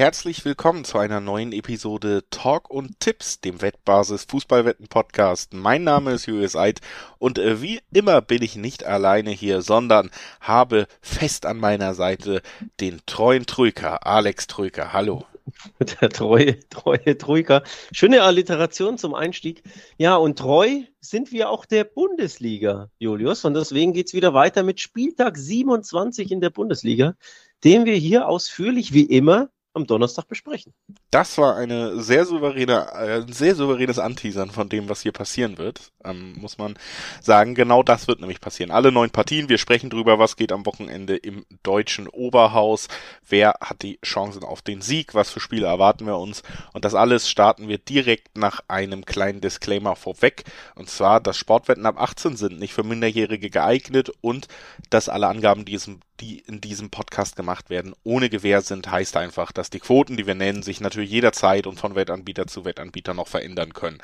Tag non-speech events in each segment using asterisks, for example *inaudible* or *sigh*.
Herzlich willkommen zu einer neuen Episode Talk und Tipps, dem Wettbasis Fußballwetten Podcast. Mein Name ist Julius Eid und äh, wie immer bin ich nicht alleine hier, sondern habe fest an meiner Seite den treuen Trüker, Alex Trüker. Hallo. *laughs* Der treue, treue Troika. Schöne Alliteration zum Einstieg. Ja, und treu sind wir auch der Bundesliga, Julius. Und deswegen geht's wieder weiter mit Spieltag 27 in der Bundesliga, den wir hier ausführlich wie immer am Donnerstag besprechen. Das war eine sehr souveräne, äh, ein sehr souveränes Anteasern von dem, was hier passieren wird, ähm, muss man sagen. Genau das wird nämlich passieren. Alle neun Partien, wir sprechen drüber, was geht am Wochenende im deutschen Oberhaus, wer hat die Chancen auf den Sieg, was für Spiele erwarten wir uns und das alles starten wir direkt nach einem kleinen Disclaimer vorweg und zwar, dass Sportwetten ab 18 sind nicht für Minderjährige geeignet und dass alle Angaben, die diesem die in diesem Podcast gemacht werden, ohne Gewähr sind, heißt einfach, dass die Quoten, die wir nennen, sich natürlich jederzeit und von Wettanbieter zu Wettanbieter noch verändern können.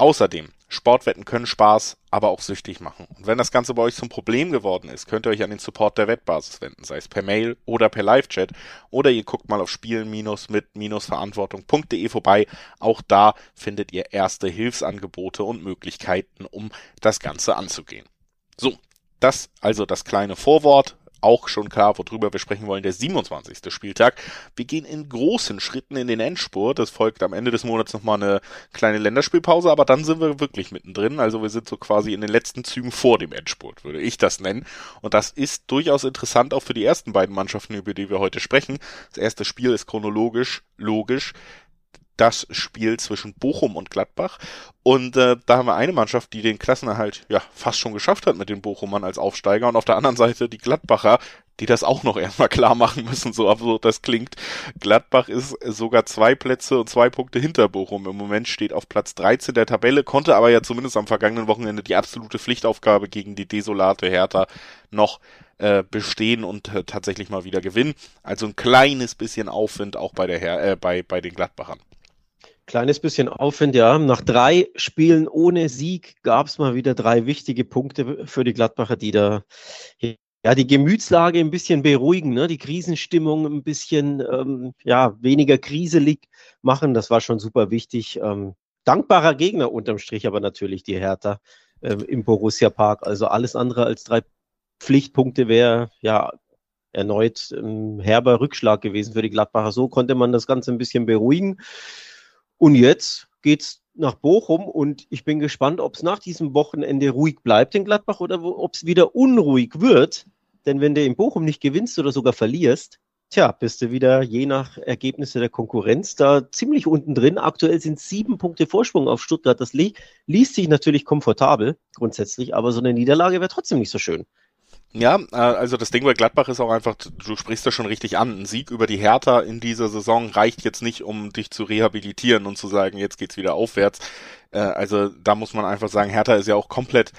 Außerdem, Sportwetten können Spaß, aber auch süchtig machen. Und wenn das Ganze bei euch zum Problem geworden ist, könnt ihr euch an den Support der Wettbasis wenden, sei es per Mail oder per Live-Chat oder ihr guckt mal auf spielen-mit-verantwortung.de vorbei. Auch da findet ihr erste Hilfsangebote und Möglichkeiten, um das Ganze anzugehen. So, das also das kleine Vorwort auch schon klar, worüber wir sprechen wollen, der 27. Spieltag. Wir gehen in großen Schritten in den Endspurt. Es folgt am Ende des Monats nochmal eine kleine Länderspielpause, aber dann sind wir wirklich mittendrin. Also wir sind so quasi in den letzten Zügen vor dem Endspurt, würde ich das nennen. Und das ist durchaus interessant auch für die ersten beiden Mannschaften, über die wir heute sprechen. Das erste Spiel ist chronologisch logisch das Spiel zwischen Bochum und Gladbach. Und äh, da haben wir eine Mannschaft, die den Klassenerhalt ja fast schon geschafft hat mit den Bochumern als Aufsteiger und auf der anderen Seite die Gladbacher, die das auch noch *laughs* erstmal klar machen müssen, so absurd das klingt. Gladbach ist sogar zwei Plätze und zwei Punkte hinter Bochum. Im Moment steht auf Platz 13 der Tabelle, konnte aber ja zumindest am vergangenen Wochenende die absolute Pflichtaufgabe gegen die desolate Hertha noch äh, bestehen und äh, tatsächlich mal wieder gewinnen. Also ein kleines bisschen Aufwind auch bei der Her äh, bei, bei den Gladbachern. Kleines bisschen Aufwind, ja. Nach drei Spielen ohne Sieg gab es mal wieder drei wichtige Punkte für die Gladbacher, die da ja die Gemütslage ein bisschen beruhigen, ne? die Krisenstimmung ein bisschen ähm, ja weniger kriselig machen. Das war schon super wichtig. Ähm, dankbarer Gegner unterm Strich, aber natürlich die Hertha ähm, im Borussia Park. Also alles andere als drei Pflichtpunkte wäre ja erneut ein herber Rückschlag gewesen für die Gladbacher. So konnte man das Ganze ein bisschen beruhigen. Und jetzt geht's nach Bochum und ich bin gespannt, ob es nach diesem Wochenende ruhig bleibt in Gladbach oder ob es wieder unruhig wird. Denn wenn du in Bochum nicht gewinnst oder sogar verlierst, tja, bist du wieder je nach Ergebnisse der Konkurrenz da ziemlich unten drin. Aktuell sind sieben Punkte Vorsprung auf Stuttgart. Das li liest sich natürlich komfortabel grundsätzlich, aber so eine Niederlage wäre trotzdem nicht so schön. Ja, äh, also das Ding bei Gladbach ist auch einfach, du sprichst das schon richtig an. Ein Sieg über die Hertha in dieser Saison reicht jetzt nicht, um dich zu rehabilitieren und zu sagen, jetzt geht's wieder aufwärts. Äh, also da muss man einfach sagen, Hertha ist ja auch komplett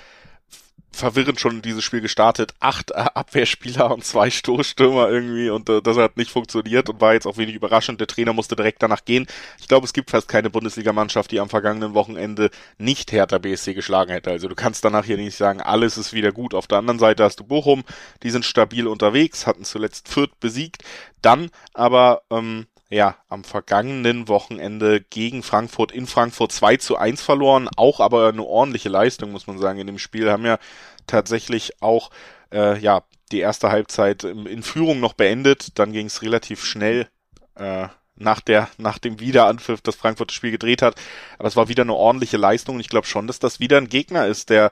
verwirrend schon dieses Spiel gestartet. Acht äh, Abwehrspieler und zwei Stoßstürmer irgendwie und äh, das hat nicht funktioniert und war jetzt auch wenig überraschend. Der Trainer musste direkt danach gehen. Ich glaube, es gibt fast keine Bundesligamannschaft, die am vergangenen Wochenende nicht Hertha BSC geschlagen hätte. Also du kannst danach hier nicht sagen, alles ist wieder gut. Auf der anderen Seite hast du Bochum, die sind stabil unterwegs, hatten zuletzt Fürth besiegt. Dann aber ähm, ja, am vergangenen Wochenende gegen Frankfurt in Frankfurt 2 zu 1 verloren. Auch aber eine ordentliche Leistung, muss man sagen, in dem Spiel. Haben ja tatsächlich auch, äh, ja, die erste Halbzeit in Führung noch beendet. Dann ging es relativ schnell, äh, nach der, nach dem Wiederanpfiff, dass Frankfurt das Spiel gedreht hat. Aber es war wieder eine ordentliche Leistung und ich glaube schon, dass das wieder ein Gegner ist, der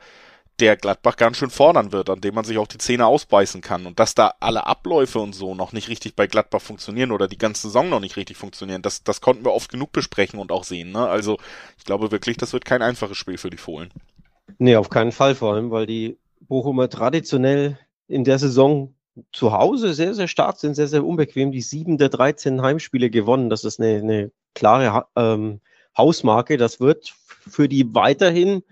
der Gladbach ganz schön fordern wird, an dem man sich auch die Zähne ausbeißen kann. Und dass da alle Abläufe und so noch nicht richtig bei Gladbach funktionieren oder die ganze Saison noch nicht richtig funktionieren, das, das konnten wir oft genug besprechen und auch sehen. Ne? Also ich glaube wirklich, das wird kein einfaches Spiel für die Fohlen. Nee, auf keinen Fall, vor allem, weil die Bochumer traditionell in der Saison zu Hause sehr, sehr stark sind, sehr, sehr unbequem. Die sieben der 13 Heimspiele gewonnen. Das ist eine, eine klare ähm, Hausmarke. Das wird für die weiterhin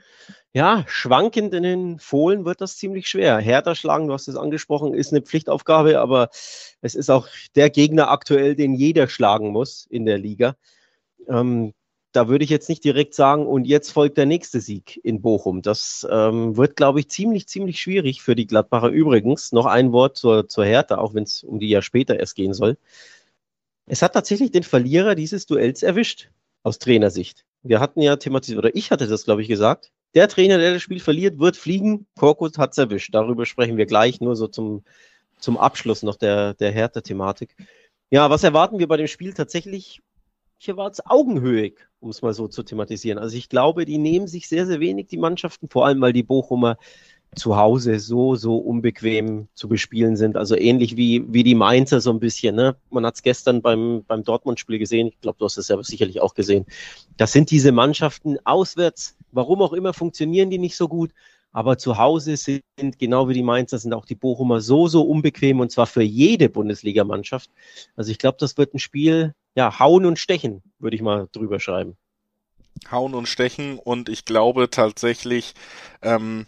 ja, schwankenden Fohlen wird das ziemlich schwer. Härter schlagen, du hast es angesprochen, ist eine Pflichtaufgabe, aber es ist auch der Gegner aktuell, den jeder schlagen muss in der Liga. Ähm, da würde ich jetzt nicht direkt sagen, und jetzt folgt der nächste Sieg in Bochum. Das ähm, wird, glaube ich, ziemlich, ziemlich schwierig für die Gladbacher. Übrigens, noch ein Wort zur, zur Hertha, auch wenn es um die ja später erst gehen soll. Es hat tatsächlich den Verlierer dieses Duells erwischt, aus Trainersicht. Wir hatten ja thematisiert, oder ich hatte das, glaube ich, gesagt. Der Trainer, der das Spiel verliert, wird fliegen. Korkut hat es erwischt. Darüber sprechen wir gleich, nur so zum, zum Abschluss noch der, der Hertha-Thematik. Ja, was erwarten wir bei dem Spiel tatsächlich? Hier war es augenhöhig, um es mal so zu thematisieren. Also ich glaube, die nehmen sich sehr, sehr wenig, die Mannschaften, vor allem weil die Bochumer zu Hause so, so unbequem zu bespielen sind. Also ähnlich wie, wie die Mainzer so ein bisschen. Ne? Man hat es gestern beim, beim Dortmund-Spiel gesehen. Ich glaube, du hast es ja sicherlich auch gesehen. Das sind diese Mannschaften auswärts. Warum auch immer funktionieren die nicht so gut. Aber zu Hause sind genau wie die Mainzer sind auch die Bochumer so, so unbequem und zwar für jede Bundesligamannschaft. Also ich glaube, das wird ein Spiel, ja, hauen und stechen, würde ich mal drüber schreiben. Hauen und stechen und ich glaube tatsächlich, ähm,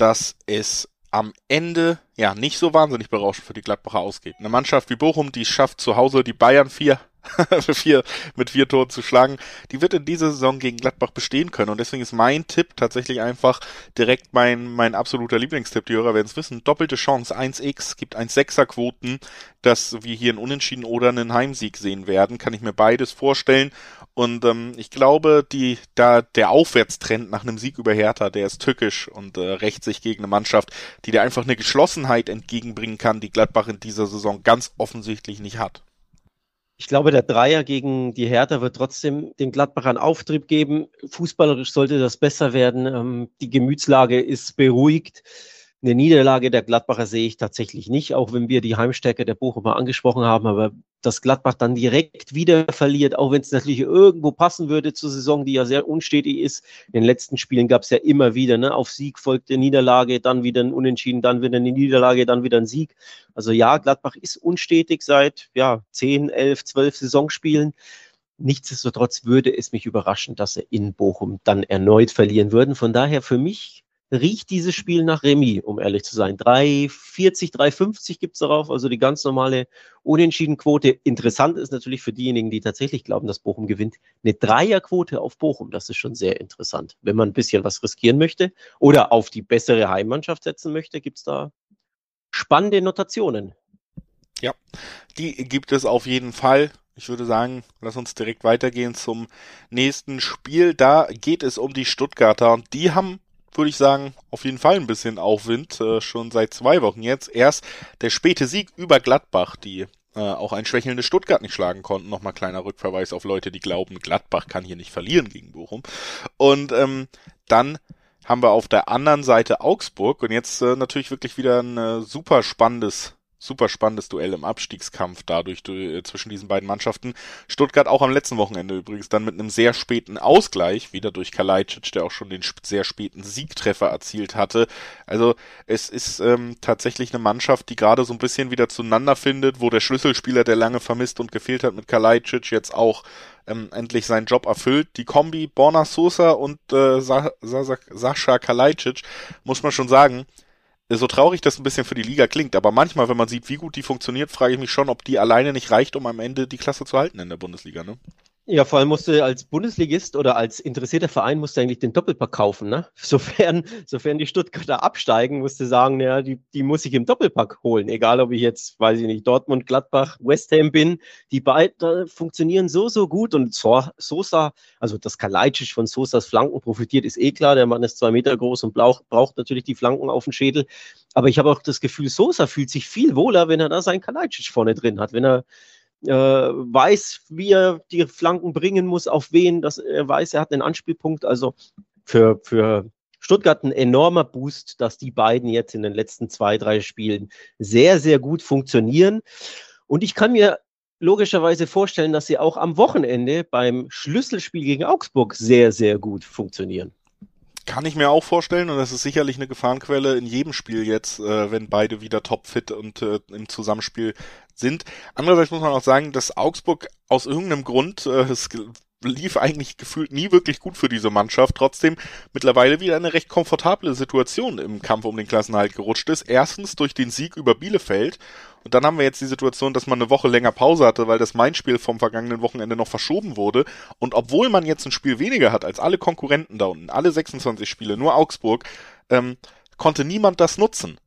dass es am Ende ja nicht so wahnsinnig berauschend für die Gladbacher ausgeht. Eine Mannschaft wie Bochum, die schafft zu Hause die Bayern vier *laughs* vier, mit vier Toren zu schlagen, die wird in dieser Saison gegen Gladbach bestehen können. Und deswegen ist mein Tipp tatsächlich einfach direkt mein, mein absoluter Lieblingstipp. Die Hörer werden es wissen. Doppelte Chance, 1x, gibt 1,6er Quoten, dass wir hier einen Unentschieden oder einen Heimsieg sehen werden. Kann ich mir beides vorstellen. Und ähm, ich glaube, die, da der Aufwärtstrend nach einem Sieg über Hertha, der ist tückisch und äh, rächt sich gegen eine Mannschaft, die dir einfach eine Geschlossenheit entgegenbringen kann, die Gladbach in dieser Saison ganz offensichtlich nicht hat. Ich glaube, der Dreier gegen die Hertha wird trotzdem den Gladbachern Auftrieb geben. Fußballerisch sollte das besser werden. Ähm, die Gemütslage ist beruhigt. Eine Niederlage der Gladbacher sehe ich tatsächlich nicht, auch wenn wir die Heimstärke der Bochumer angesprochen haben. Aber dass Gladbach dann direkt wieder verliert, auch wenn es natürlich irgendwo passen würde zur Saison, die ja sehr unstetig ist. In den letzten Spielen gab es ja immer wieder, ne? auf Sieg folgte Niederlage, dann wieder ein Unentschieden, dann wieder eine Niederlage, dann wieder ein Sieg. Also ja, Gladbach ist unstetig seit ja, 10, 11, 12 Saisonspielen. Nichtsdestotrotz würde es mich überraschen, dass sie in Bochum dann erneut verlieren würden. Von daher für mich riecht dieses Spiel nach Remis, um ehrlich zu sein. 3,40, 3,50 gibt's darauf, also die ganz normale Unentschiedenquote. Interessant ist natürlich für diejenigen, die tatsächlich glauben, dass Bochum gewinnt, eine Dreierquote auf Bochum. Das ist schon sehr interessant. Wenn man ein bisschen was riskieren möchte oder auf die bessere Heimmannschaft setzen möchte, gibt's da spannende Notationen. Ja, die gibt es auf jeden Fall. Ich würde sagen, lass uns direkt weitergehen zum nächsten Spiel. Da geht es um die Stuttgarter und die haben würde ich sagen, auf jeden Fall ein bisschen Aufwind, äh, schon seit zwei Wochen jetzt. Erst der späte Sieg über Gladbach, die äh, auch ein schwächelndes Stuttgart nicht schlagen konnten. Nochmal kleiner Rückverweis auf Leute, die glauben, Gladbach kann hier nicht verlieren gegen Bochum. Und ähm, dann haben wir auf der anderen Seite Augsburg und jetzt äh, natürlich wirklich wieder ein äh, super spannendes super spannendes Duell im Abstiegskampf dadurch äh, zwischen diesen beiden Mannschaften. Stuttgart auch am letzten Wochenende übrigens dann mit einem sehr späten Ausgleich, wieder durch Kalajdzic, der auch schon den sehr späten Siegtreffer erzielt hatte. Also es ist ähm, tatsächlich eine Mannschaft, die gerade so ein bisschen wieder zueinander findet, wo der Schlüsselspieler, der lange vermisst und gefehlt hat mit Kalajdzic, jetzt auch ähm, endlich seinen Job erfüllt. Die Kombi Borna Sosa und äh, Sa Sa Sascha Kalajdzic, muss man schon sagen, so traurig das ein bisschen für die Liga klingt, aber manchmal, wenn man sieht, wie gut die funktioniert, frage ich mich schon, ob die alleine nicht reicht, um am Ende die Klasse zu halten in der Bundesliga, ne? Ja, vor allem musste als Bundesligist oder als interessierter Verein musste eigentlich den Doppelpack kaufen, ne? *laughs* Sofern, sofern die Stuttgarter absteigen, musste sagen, ja, die, die muss ich im Doppelpack holen. Egal, ob ich jetzt, weiß ich nicht, Dortmund, Gladbach, West Ham bin. Die beiden funktionieren so, so gut und Sosa, also das Kalajdzic von Sosas Flanken profitiert, ist eh klar. Der Mann ist zwei Meter groß und braucht, braucht natürlich die Flanken auf den Schädel. Aber ich habe auch das Gefühl, Sosa fühlt sich viel wohler, wenn er da seinen Kalajdzic vorne drin hat, wenn er äh, weiß, wie er die Flanken bringen muss, auf wen, dass er weiß, er hat einen Anspielpunkt. Also für, für Stuttgart ein enormer Boost, dass die beiden jetzt in den letzten zwei, drei Spielen sehr, sehr gut funktionieren. Und ich kann mir logischerweise vorstellen, dass sie auch am Wochenende beim Schlüsselspiel gegen Augsburg sehr, sehr gut funktionieren. Kann ich mir auch vorstellen und das ist sicherlich eine Gefahrenquelle in jedem Spiel jetzt, äh, wenn beide wieder topfit und äh, im Zusammenspiel sind. Andererseits muss man auch sagen, dass Augsburg aus irgendeinem Grund, äh, es lief eigentlich gefühlt nie wirklich gut für diese Mannschaft, trotzdem mittlerweile wieder eine recht komfortable Situation im Kampf um den Klassenhalt gerutscht ist. Erstens durch den Sieg über Bielefeld und dann haben wir jetzt die Situation, dass man eine Woche länger Pause hatte, weil das Main-Spiel vom vergangenen Wochenende noch verschoben wurde. Und obwohl man jetzt ein Spiel weniger hat als alle Konkurrenten da unten, alle 26 Spiele, nur Augsburg, ähm, konnte niemand das nutzen.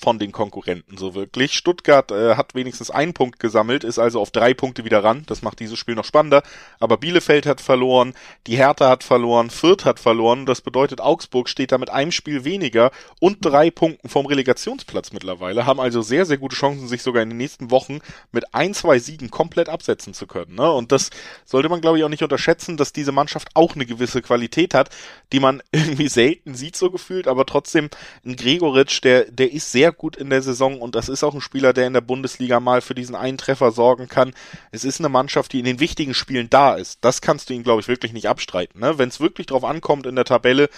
Von den Konkurrenten so wirklich. Stuttgart äh, hat wenigstens einen Punkt gesammelt, ist also auf drei Punkte wieder ran. Das macht dieses Spiel noch spannender. Aber Bielefeld hat verloren, die Hertha hat verloren, Fürth hat verloren. Das bedeutet, Augsburg steht da mit einem Spiel weniger und drei Punkten vom Relegationsplatz mittlerweile. Haben also sehr, sehr gute Chancen, sich sogar in den nächsten Wochen mit ein, zwei Siegen komplett absetzen zu können. Ne? Und das sollte man, glaube ich, auch nicht unterschätzen, dass diese Mannschaft auch eine gewisse Qualität hat, die man *laughs* irgendwie selten sieht, so gefühlt. Aber trotzdem, ein Gregoritsch, der, der ist sehr gut in der Saison und das ist auch ein Spieler, der in der Bundesliga mal für diesen einen Treffer sorgen kann. Es ist eine Mannschaft, die in den wichtigen Spielen da ist. Das kannst du ihm, glaube ich, wirklich nicht abstreiten. Ne? Wenn es wirklich drauf ankommt in der Tabelle,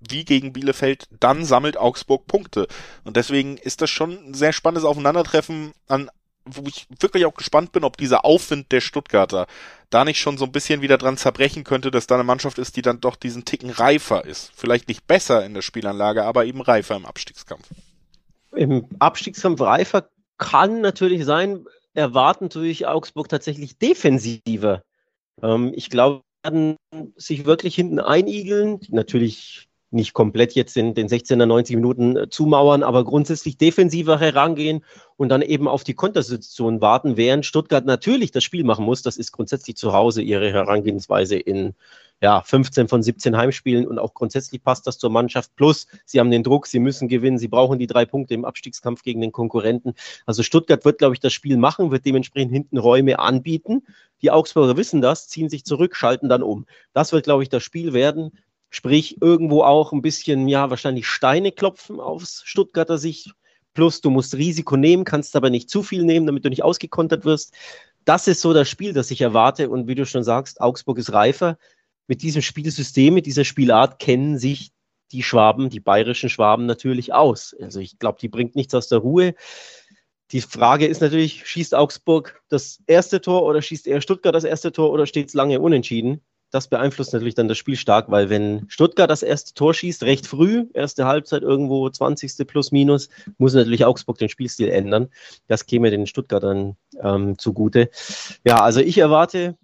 wie gegen Bielefeld, dann sammelt Augsburg Punkte. Und deswegen ist das schon ein sehr spannendes Aufeinandertreffen an wo ich wirklich auch gespannt bin, ob dieser Aufwind der Stuttgarter da nicht schon so ein bisschen wieder dran zerbrechen könnte, dass da eine Mannschaft ist, die dann doch diesen Ticken reifer ist. Vielleicht nicht besser in der Spielanlage, aber eben reifer im Abstiegskampf im Abstiegskampf reifer kann natürlich sein, erwarten natürlich Augsburg tatsächlich defensiver. Ähm, ich glaube, werden sich wirklich hinten einigeln. Natürlich nicht komplett jetzt in den 16er, 90 Minuten äh, zumauern, aber grundsätzlich defensiver herangehen und dann eben auf die Kontersituation warten, während Stuttgart natürlich das Spiel machen muss. Das ist grundsätzlich zu Hause ihre Herangehensweise in ja, 15 von 17 Heimspielen und auch grundsätzlich passt das zur Mannschaft. Plus, sie haben den Druck, sie müssen gewinnen, sie brauchen die drei Punkte im Abstiegskampf gegen den Konkurrenten. Also Stuttgart wird, glaube ich, das Spiel machen, wird dementsprechend hinten Räume anbieten. Die Augsburger wissen das, ziehen sich zurück, schalten dann um. Das wird, glaube ich, das Spiel werden. Sprich, irgendwo auch ein bisschen, ja, wahrscheinlich Steine klopfen aus Stuttgarter Sicht. Plus, du musst Risiko nehmen, kannst aber nicht zu viel nehmen, damit du nicht ausgekontert wirst. Das ist so das Spiel, das ich erwarte. Und wie du schon sagst, Augsburg ist reifer. Mit diesem Spielsystem, mit dieser Spielart kennen sich die Schwaben, die bayerischen Schwaben natürlich aus. Also ich glaube, die bringt nichts aus der Ruhe. Die Frage ist natürlich, schießt Augsburg das erste Tor oder schießt eher Stuttgart das erste Tor oder steht es lange unentschieden? das beeinflusst natürlich dann das Spiel stark, weil wenn Stuttgart das erste Tor schießt, recht früh, erste Halbzeit irgendwo 20. plus minus, muss natürlich Augsburg den Spielstil ändern. Das käme den Stuttgartern ähm, zugute. Ja, also ich erwarte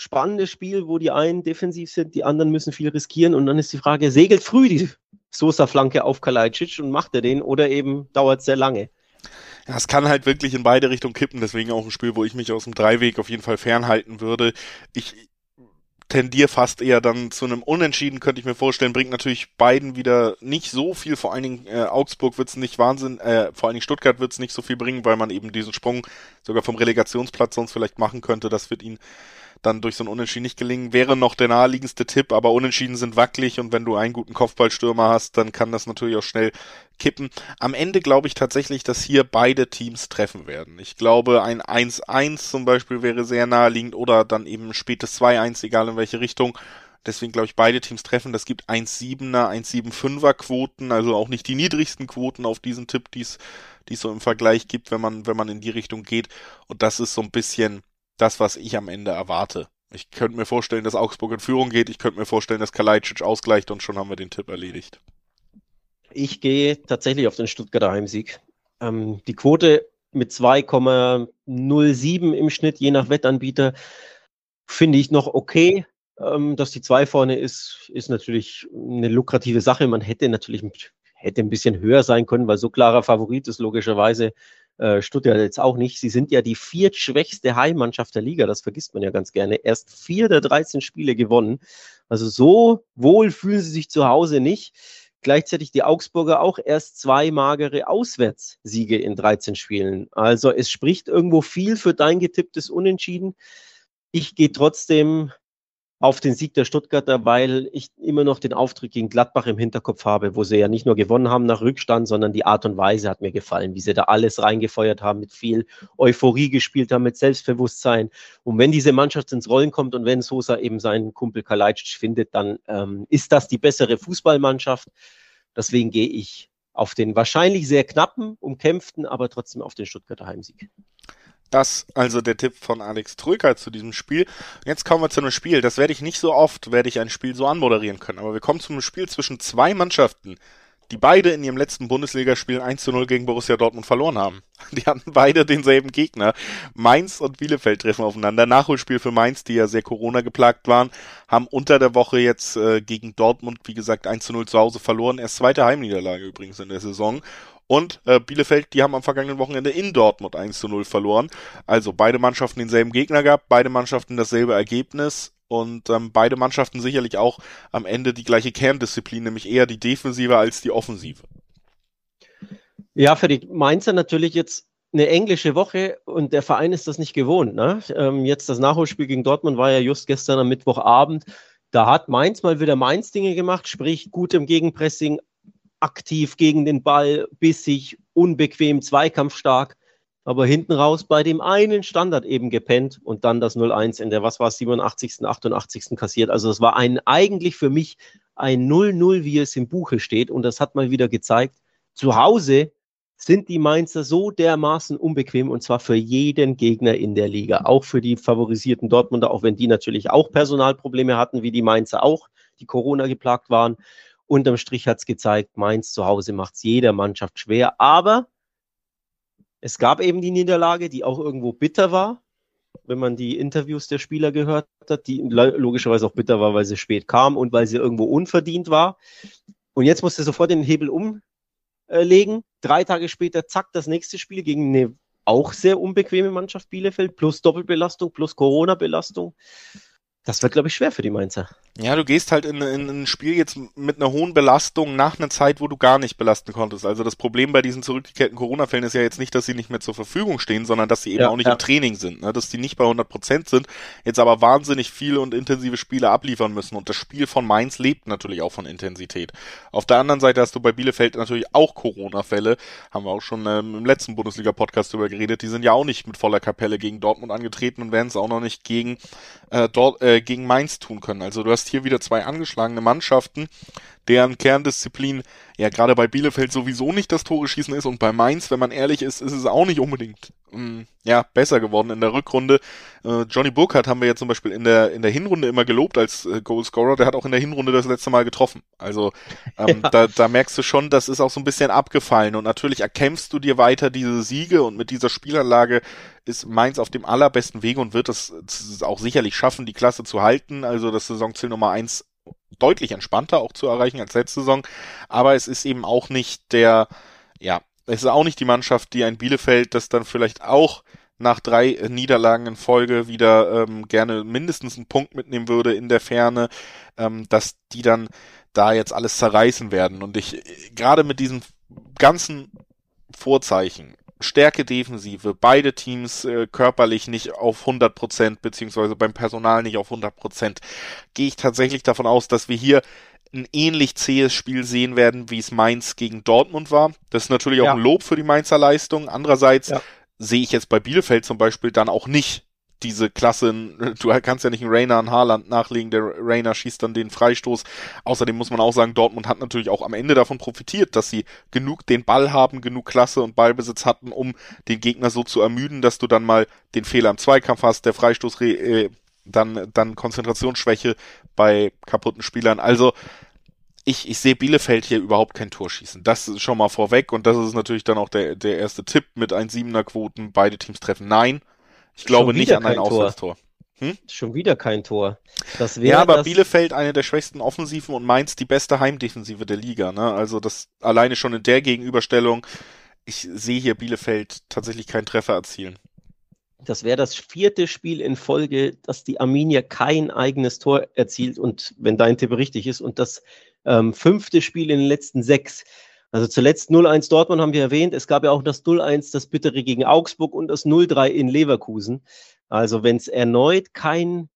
spannendes Spiel, wo die einen defensiv sind, die anderen müssen viel riskieren und dann ist die Frage, segelt früh die Sosa-Flanke auf Kalajdzic und macht er den oder eben dauert es sehr lange? Ja, es kann halt wirklich in beide Richtungen kippen, deswegen auch ein Spiel, wo ich mich aus dem Dreiweg auf jeden Fall fernhalten würde. Ich, tendiere fast eher dann zu einem Unentschieden, könnte ich mir vorstellen. Bringt natürlich beiden wieder nicht so viel. Vor allen Dingen äh, Augsburg wird es nicht Wahnsinn, äh, vor allen Dingen Stuttgart wird es nicht so viel bringen, weil man eben diesen Sprung sogar vom Relegationsplatz sonst vielleicht machen könnte. Das wird ihn dann durch so ein Unentschieden nicht gelingen. Wäre noch der naheliegendste Tipp, aber Unentschieden sind wackelig und wenn du einen guten Kopfballstürmer hast, dann kann das natürlich auch schnell kippen. Am Ende glaube ich tatsächlich, dass hier beide Teams treffen werden. Ich glaube, ein 1-1 zum Beispiel wäre sehr naheliegend oder dann eben spätes 2-1, egal in welche Richtung. Deswegen glaube ich, beide Teams treffen. Das gibt 1,7er, 1,75er Quoten, also auch nicht die niedrigsten Quoten auf diesen Tipp, die es so im Vergleich gibt, wenn man, wenn man in die Richtung geht. Und das ist so ein bisschen das, was ich am Ende erwarte. Ich könnte mir vorstellen, dass Augsburg in Führung geht. Ich könnte mir vorstellen, dass Kalajdzic ausgleicht und schon haben wir den Tipp erledigt. Ich gehe tatsächlich auf den Stuttgarter Heimsieg. Ähm, die Quote mit 2,07 im Schnitt, je nach Wettanbieter, finde ich noch okay. Ähm, dass die 2 vorne ist, ist natürlich eine lukrative Sache. Man hätte natürlich hätte ein bisschen höher sein können, weil so klarer Favorit ist logischerweise äh, Stuttgart jetzt auch nicht. Sie sind ja die viertschwächste Heimmannschaft der Liga, das vergisst man ja ganz gerne. Erst vier der 13 Spiele gewonnen. Also so wohl fühlen sie sich zu Hause nicht. Gleichzeitig die Augsburger auch erst zwei magere Auswärtssiege in 13 Spielen. Also es spricht irgendwo viel für dein getipptes Unentschieden. Ich gehe trotzdem auf den Sieg der Stuttgarter, weil ich immer noch den Auftritt gegen Gladbach im Hinterkopf habe, wo sie ja nicht nur gewonnen haben nach Rückstand, sondern die Art und Weise hat mir gefallen, wie sie da alles reingefeuert haben, mit viel Euphorie gespielt haben, mit Selbstbewusstsein. Und wenn diese Mannschaft ins Rollen kommt und wenn Sosa eben seinen Kumpel Kalajdzic findet, dann ähm, ist das die bessere Fußballmannschaft. Deswegen gehe ich auf den wahrscheinlich sehr knappen, umkämpften, aber trotzdem auf den Stuttgarter Heimsieg. Das also der Tipp von Alex Trücker zu diesem Spiel. Jetzt kommen wir zu einem Spiel. Das werde ich nicht so oft, werde ich ein Spiel so anmoderieren können. Aber wir kommen zu einem Spiel zwischen zwei Mannschaften, die beide in ihrem letzten Bundesligaspiel 1 zu 0 gegen Borussia Dortmund verloren haben. *laughs* Die hatten beide denselben Gegner. Mainz und Bielefeld treffen aufeinander. Nachholspiel für Mainz, die ja sehr Corona geplagt waren, haben unter der Woche jetzt äh, gegen Dortmund, wie gesagt, 1 zu 0 zu Hause verloren. Erst zweite Heimniederlage übrigens in der Saison. Und äh, Bielefeld, die haben am vergangenen Wochenende in Dortmund 1 zu 0 verloren. Also beide Mannschaften denselben Gegner gehabt, beide Mannschaften dasselbe Ergebnis und ähm, beide Mannschaften sicherlich auch am Ende die gleiche Kerndisziplin, nämlich eher die Defensive als die Offensive. Ja, für die Mainzer natürlich jetzt eine englische Woche und der Verein ist das nicht gewohnt. Ne? Ähm, jetzt das Nachholspiel gegen Dortmund war ja just gestern am Mittwochabend. Da hat Mainz mal wieder Mainz-Dinge gemacht, sprich gut im Gegenpressing, aktiv gegen den Ball, bissig, unbequem, zweikampfstark, aber hinten raus bei dem einen Standard eben gepennt und dann das 0-1 in der, was war es, 87., 88. kassiert. Also es war ein eigentlich für mich ein 0-0, wie es im Buche steht und das hat mal wieder gezeigt, zu Hause sind die Mainzer so dermaßen unbequem und zwar für jeden Gegner in der Liga, auch für die favorisierten Dortmunder, auch wenn die natürlich auch Personalprobleme hatten, wie die Mainzer auch, die Corona geplagt waren. Unterm Strich hat es gezeigt, Mainz zu Hause macht es jeder Mannschaft schwer. Aber es gab eben die Niederlage, die auch irgendwo bitter war, wenn man die Interviews der Spieler gehört hat, die logischerweise auch bitter war, weil sie spät kam und weil sie irgendwo unverdient war. Und jetzt musste sofort den Hebel umlegen. Drei Tage später, zack, das nächste Spiel gegen eine auch sehr unbequeme Mannschaft Bielefeld, plus Doppelbelastung, plus Corona-Belastung. Das wird, glaube ich, schwer für die Mainzer. Ja, du gehst halt in, in, ein Spiel jetzt mit einer hohen Belastung nach einer Zeit, wo du gar nicht belasten konntest. Also das Problem bei diesen zurückgekehrten Corona-Fällen ist ja jetzt nicht, dass sie nicht mehr zur Verfügung stehen, sondern dass sie eben ja, auch nicht ja. im Training sind, ne? dass die nicht bei 100 Prozent sind, jetzt aber wahnsinnig viele und intensive Spiele abliefern müssen. Und das Spiel von Mainz lebt natürlich auch von Intensität. Auf der anderen Seite hast du bei Bielefeld natürlich auch Corona-Fälle, haben wir auch schon ähm, im letzten Bundesliga-Podcast darüber geredet. Die sind ja auch nicht mit voller Kapelle gegen Dortmund angetreten und werden es auch noch nicht gegen äh, dort äh, gegen Mainz tun können. Also du hast hier wieder zwei angeschlagene Mannschaften, deren Kerndisziplin ja gerade bei Bielefeld sowieso nicht das Tore schießen ist und bei Mainz, wenn man ehrlich ist, ist es auch nicht unbedingt ähm, ja besser geworden in der Rückrunde. Äh, Johnny Burkhardt haben wir ja zum Beispiel in der in der Hinrunde immer gelobt als äh, Goalscorer. Der hat auch in der Hinrunde das letzte Mal getroffen. Also ähm, ja. da, da merkst du schon, das ist auch so ein bisschen abgefallen und natürlich erkämpfst du dir weiter diese Siege und mit dieser Spielanlage ist Mainz auf dem allerbesten Wege und wird es auch sicherlich schaffen, die Klasse zu halten. Also das Saisonziel Nummer eins deutlich entspannter auch zu erreichen als letzte Saison. Aber es ist eben auch nicht der, ja, es ist auch nicht die Mannschaft, die ein Bielefeld, das dann vielleicht auch nach drei Niederlagen in Folge wieder ähm, gerne mindestens einen Punkt mitnehmen würde in der Ferne, ähm, dass die dann da jetzt alles zerreißen werden. Und ich, gerade mit diesen ganzen Vorzeichen, Stärke Defensive, beide Teams äh, körperlich nicht auf 100 Prozent, beziehungsweise beim Personal nicht auf 100 Prozent, gehe ich tatsächlich davon aus, dass wir hier ein ähnlich zähes Spiel sehen werden, wie es Mainz gegen Dortmund war. Das ist natürlich auch ja. ein Lob für die Mainzer Leistung. Andererseits ja. sehe ich jetzt bei Bielefeld zum Beispiel dann auch nicht diese Klasse, du kannst ja nicht einen Rainer an Haaland nachlegen, der Rainer schießt dann den Freistoß. Außerdem muss man auch sagen, Dortmund hat natürlich auch am Ende davon profitiert, dass sie genug den Ball haben, genug Klasse und Ballbesitz hatten, um den Gegner so zu ermüden, dass du dann mal den Fehler im Zweikampf hast, der Freistoß, äh, dann, dann Konzentrationsschwäche bei kaputten Spielern. Also, ich, ich sehe Bielefeld hier überhaupt kein Tor schießen. Das ist schon mal vorweg und das ist natürlich dann auch der, der erste Tipp mit 1,7er Quoten. Beide Teams treffen Nein. Ich glaube nicht an ein Auswärtstor. Hm? Schon wieder kein Tor. Das ja, aber Bielefeld eine der schwächsten Offensiven und Mainz die beste Heimdefensive der Liga. Ne? Also das alleine schon in der Gegenüberstellung. Ich sehe hier Bielefeld tatsächlich keinen Treffer erzielen. Das wäre das vierte Spiel in Folge, dass die Arminia kein eigenes Tor erzielt und wenn dein Tipp richtig ist und das ähm, fünfte Spiel in den letzten sechs. Also zuletzt 0-1 Dortmund haben wir erwähnt. Es gab ja auch das 0-1, das bittere gegen Augsburg und das 0-3 in Leverkusen. Also wenn es erneut kein,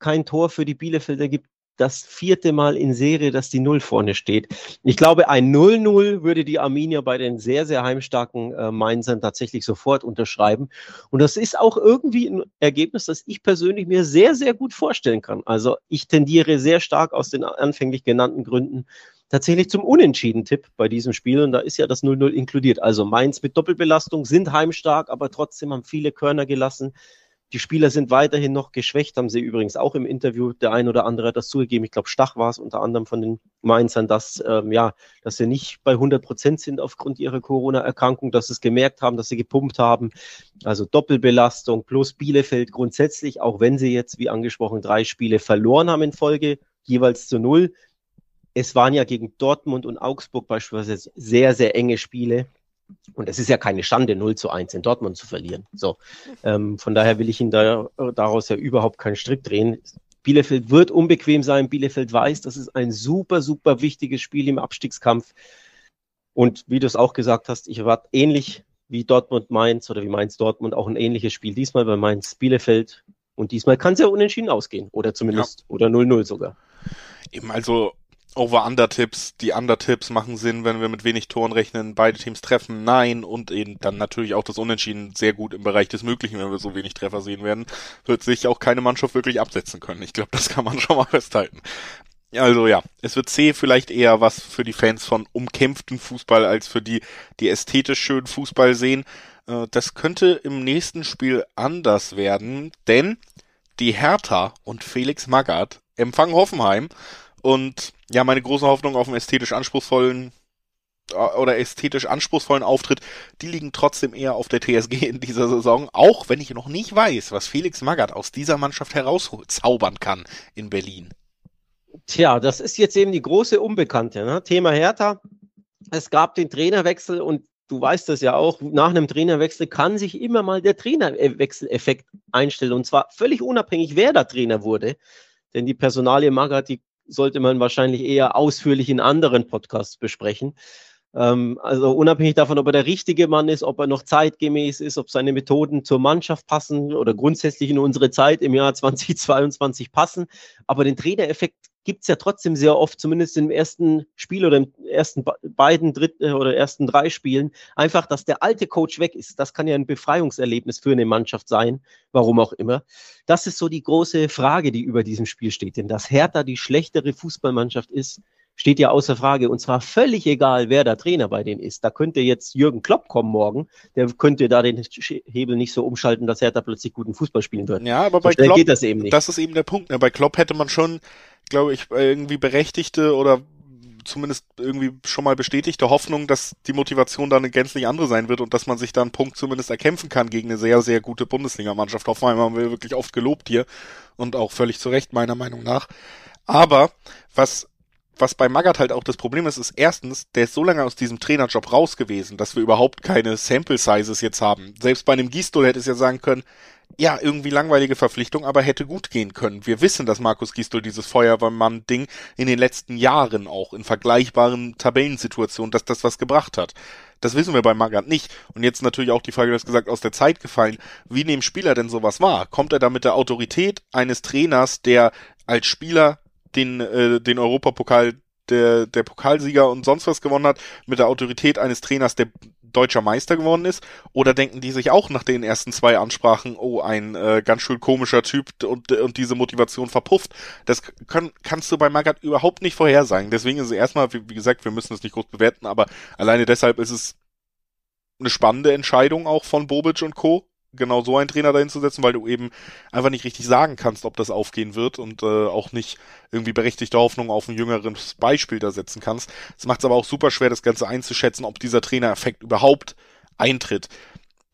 kein Tor für die Bielefelder gibt, das vierte Mal in Serie, dass die Null vorne steht. Ich glaube, ein 0-0 würde die Arminia bei den sehr, sehr heimstarken äh, Mainzern tatsächlich sofort unterschreiben. Und das ist auch irgendwie ein Ergebnis, das ich persönlich mir sehr, sehr gut vorstellen kann. Also ich tendiere sehr stark aus den anfänglich genannten Gründen tatsächlich zum Unentschieden-Tipp bei diesem Spiel. Und da ist ja das 0-0 inkludiert. Also Mainz mit Doppelbelastung sind heimstark, aber trotzdem haben viele Körner gelassen. Die Spieler sind weiterhin noch geschwächt, haben sie übrigens auch im Interview, der ein oder andere hat das zugegeben, ich glaube Stach war es unter anderem von den Mainzern, dass, ähm, ja, dass sie nicht bei 100 Prozent sind aufgrund ihrer Corona-Erkrankung, dass sie es gemerkt haben, dass sie gepumpt haben. Also Doppelbelastung plus Bielefeld grundsätzlich, auch wenn sie jetzt, wie angesprochen, drei Spiele verloren haben in Folge, jeweils zu null, es waren ja gegen Dortmund und Augsburg beispielsweise sehr, sehr enge Spiele. Und es ist ja keine Schande, 0 zu 1 in Dortmund zu verlieren. So, ähm, von daher will ich ihn da, daraus ja überhaupt keinen Strick drehen. Bielefeld wird unbequem sein. Bielefeld weiß, das ist ein super, super wichtiges Spiel im Abstiegskampf. Und wie du es auch gesagt hast, ich erwarte ähnlich wie Dortmund Mainz oder wie Mainz Dortmund auch ein ähnliches Spiel. Diesmal bei Mainz Bielefeld. Und diesmal kann es ja unentschieden ausgehen. Oder zumindest, ja. oder 0-0 sogar. Eben, also Over-Under-Tipps. Die Under-Tipps machen Sinn, wenn wir mit wenig Toren rechnen. Beide Teams treffen, nein. Und eben dann natürlich auch das Unentschieden sehr gut im Bereich des Möglichen, wenn wir so wenig Treffer sehen werden, wird sich auch keine Mannschaft wirklich absetzen können. Ich glaube, das kann man *laughs* schon mal festhalten. Also ja, es wird C vielleicht eher was für die Fans von umkämpften Fußball als für die, die ästhetisch schön Fußball sehen. Äh, das könnte im nächsten Spiel anders werden, denn die Hertha und Felix Magath empfangen Hoffenheim und ja, meine große Hoffnung auf einen ästhetisch anspruchsvollen äh, oder ästhetisch anspruchsvollen Auftritt, die liegen trotzdem eher auf der TSG in dieser Saison, auch wenn ich noch nicht weiß, was Felix Magath aus dieser Mannschaft herauszaubern kann in Berlin. Tja, das ist jetzt eben die große Unbekannte. Ne? Thema Hertha. Es gab den Trainerwechsel und du weißt das ja auch, nach einem Trainerwechsel kann sich immer mal der Trainerwechseleffekt einstellen und zwar völlig unabhängig, wer da Trainer wurde. Denn die Personalie Magath, die sollte man wahrscheinlich eher ausführlich in anderen Podcasts besprechen. Ähm, also unabhängig davon, ob er der richtige Mann ist, ob er noch zeitgemäß ist, ob seine Methoden zur Mannschaft passen oder grundsätzlich in unsere Zeit im Jahr *laughs* 2022 passen. Aber den Trainereffekt gibt es ja trotzdem sehr oft, zumindest im ersten Spiel oder im ersten beiden, dritten oder ersten drei Spielen, einfach, dass der alte Coach weg ist. Das kann ja ein Befreiungserlebnis für eine Mannschaft sein, warum auch immer. Das ist so die große Frage, die über diesem Spiel steht. Denn dass Hertha die schlechtere Fußballmannschaft ist, steht ja außer Frage. Und zwar völlig egal, wer der Trainer bei denen ist. Da könnte jetzt Jürgen Klopp kommen morgen. Der könnte da den Hebel nicht so umschalten, dass Hertha plötzlich guten Fußball spielen wird. Ja, aber so bei Klopp geht das eben nicht. Das ist eben der Punkt. Ne? Bei Klopp hätte man schon, glaube ich, irgendwie berechtigte oder zumindest irgendwie schon mal bestätigte Hoffnung, dass die Motivation da eine gänzlich andere sein wird und dass man sich da einen Punkt zumindest erkämpfen kann gegen eine sehr, sehr gute Bundesligamannschaft. Hoffenheim haben wir wirklich oft gelobt hier und auch völlig zu Recht meiner Meinung nach. Aber was was bei Magath halt auch das Problem ist, ist erstens, der ist so lange aus diesem Trainerjob raus gewesen, dass wir überhaupt keine Sample Sizes jetzt haben. Selbst bei einem Gistol hätte es ja sagen können, ja, irgendwie langweilige Verpflichtung, aber hätte gut gehen können. Wir wissen, dass Markus Gistol dieses Feuerwehrmann-Ding in den letzten Jahren auch in vergleichbaren Tabellensituationen, dass das was gebracht hat. Das wissen wir bei Magath nicht. Und jetzt natürlich auch die Frage, du hast gesagt, aus der Zeit gefallen. Wie nehmen Spieler denn sowas wahr? Kommt er da mit der Autorität eines Trainers, der als Spieler den, äh, den Europapokal der, der Pokalsieger und sonst was gewonnen hat, mit der Autorität eines Trainers, der deutscher Meister geworden ist? Oder denken die sich auch nach den ersten zwei Ansprachen, oh, ein äh, ganz schön komischer Typ und, und diese Motivation verpufft? Das kann, kannst du bei Magath überhaupt nicht vorhersagen. Deswegen ist es erstmal, wie, wie gesagt, wir müssen es nicht groß bewerten, aber alleine deshalb ist es eine spannende Entscheidung auch von Bobic und Co genau so einen Trainer dahin zu setzen, weil du eben einfach nicht richtig sagen kannst, ob das aufgehen wird und äh, auch nicht irgendwie berechtigte Hoffnung auf ein jüngeres Beispiel da setzen kannst. Es macht es aber auch super schwer, das Ganze einzuschätzen, ob dieser Trainereffekt überhaupt eintritt.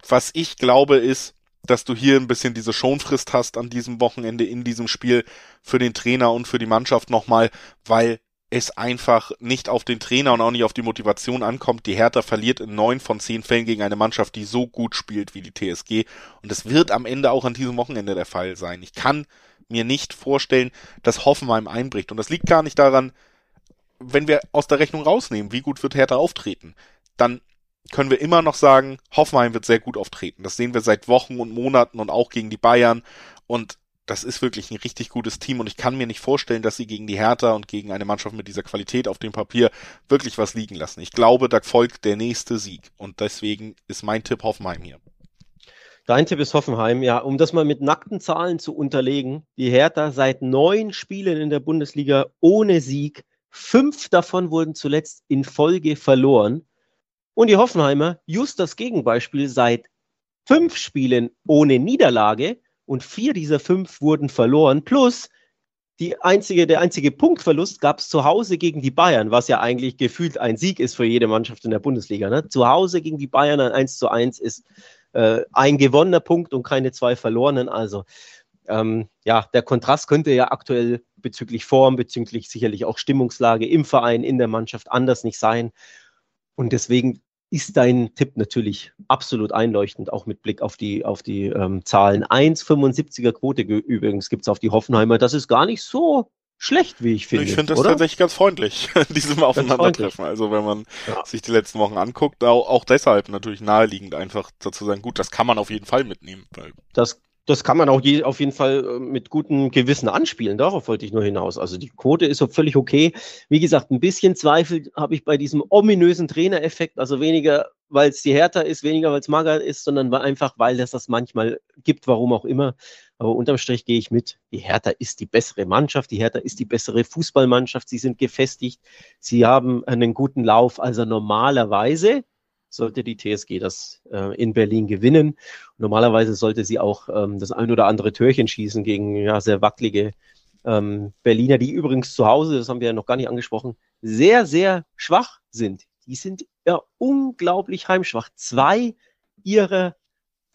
Was ich glaube ist, dass du hier ein bisschen diese Schonfrist hast an diesem Wochenende in diesem Spiel für den Trainer und für die Mannschaft nochmal, weil es einfach nicht auf den Trainer und auch nicht auf die Motivation ankommt. Die Hertha verliert in neun von zehn Fällen gegen eine Mannschaft, die so gut spielt wie die TSG. Und es wird am Ende auch an diesem Wochenende der Fall sein. Ich kann mir nicht vorstellen, dass Hoffenheim einbricht. Und das liegt gar nicht daran, wenn wir aus der Rechnung rausnehmen, wie gut wird Hertha auftreten, dann können wir immer noch sagen, Hoffenheim wird sehr gut auftreten. Das sehen wir seit Wochen und Monaten und auch gegen die Bayern. Und das ist wirklich ein richtig gutes Team und ich kann mir nicht vorstellen, dass sie gegen die Hertha und gegen eine Mannschaft mit dieser Qualität auf dem Papier wirklich was liegen lassen. Ich glaube, da folgt der nächste Sieg und deswegen ist mein Tipp Hoffenheim hier. Dein Tipp ist Hoffenheim, ja, um das mal mit nackten Zahlen zu unterlegen. Die Hertha seit neun Spielen in der Bundesliga ohne Sieg. Fünf davon wurden zuletzt in Folge verloren. Und die Hoffenheimer, just das Gegenbeispiel, seit fünf Spielen ohne Niederlage und vier dieser fünf wurden verloren. Plus einzige, der einzige Punktverlust gab es zu Hause gegen die Bayern, was ja eigentlich gefühlt ein Sieg ist für jede Mannschaft in der Bundesliga. Ne? Zu Hause gegen die Bayern ein 1 zu 1 ist äh, ein gewonnener Punkt und keine zwei verlorenen. Also ähm, ja, der Kontrast könnte ja aktuell bezüglich Form, bezüglich sicherlich auch Stimmungslage im Verein, in der Mannschaft anders nicht sein. Und deswegen ist dein Tipp natürlich absolut einleuchtend, auch mit Blick auf die, auf die ähm, Zahlen. 1,75er Quote übrigens gibt es auf die Hoffenheimer. Das ist gar nicht so schlecht, wie ich finde. Ich finde das oder? tatsächlich ganz freundlich, *laughs* diesem Aufeinandertreffen. Also wenn man ja. sich die letzten Wochen anguckt, auch, auch deshalb natürlich naheliegend einfach dazu sagen, gut, das kann man auf jeden Fall mitnehmen. das das kann man auch je, auf jeden Fall äh, mit gutem Gewissen anspielen. Darauf wollte ich nur hinaus. Also die Quote ist so völlig okay. Wie gesagt, ein bisschen Zweifel habe ich bei diesem ominösen Trainereffekt. Also weniger, weil es die härter ist, weniger, weil es mager ist, sondern einfach, weil es das manchmal gibt, warum auch immer. Aber unterm Strich gehe ich mit. Die Hertha ist die bessere Mannschaft. Die Hertha ist die bessere Fußballmannschaft. Sie sind gefestigt. Sie haben einen guten Lauf. Also normalerweise sollte die TSG das äh, in Berlin gewinnen. Normalerweise sollte sie auch ähm, das ein oder andere Türchen schießen gegen ja, sehr wackelige ähm, Berliner, die übrigens zu Hause, das haben wir ja noch gar nicht angesprochen, sehr, sehr schwach sind. Die sind ja unglaublich heimschwach. Zwei ihrer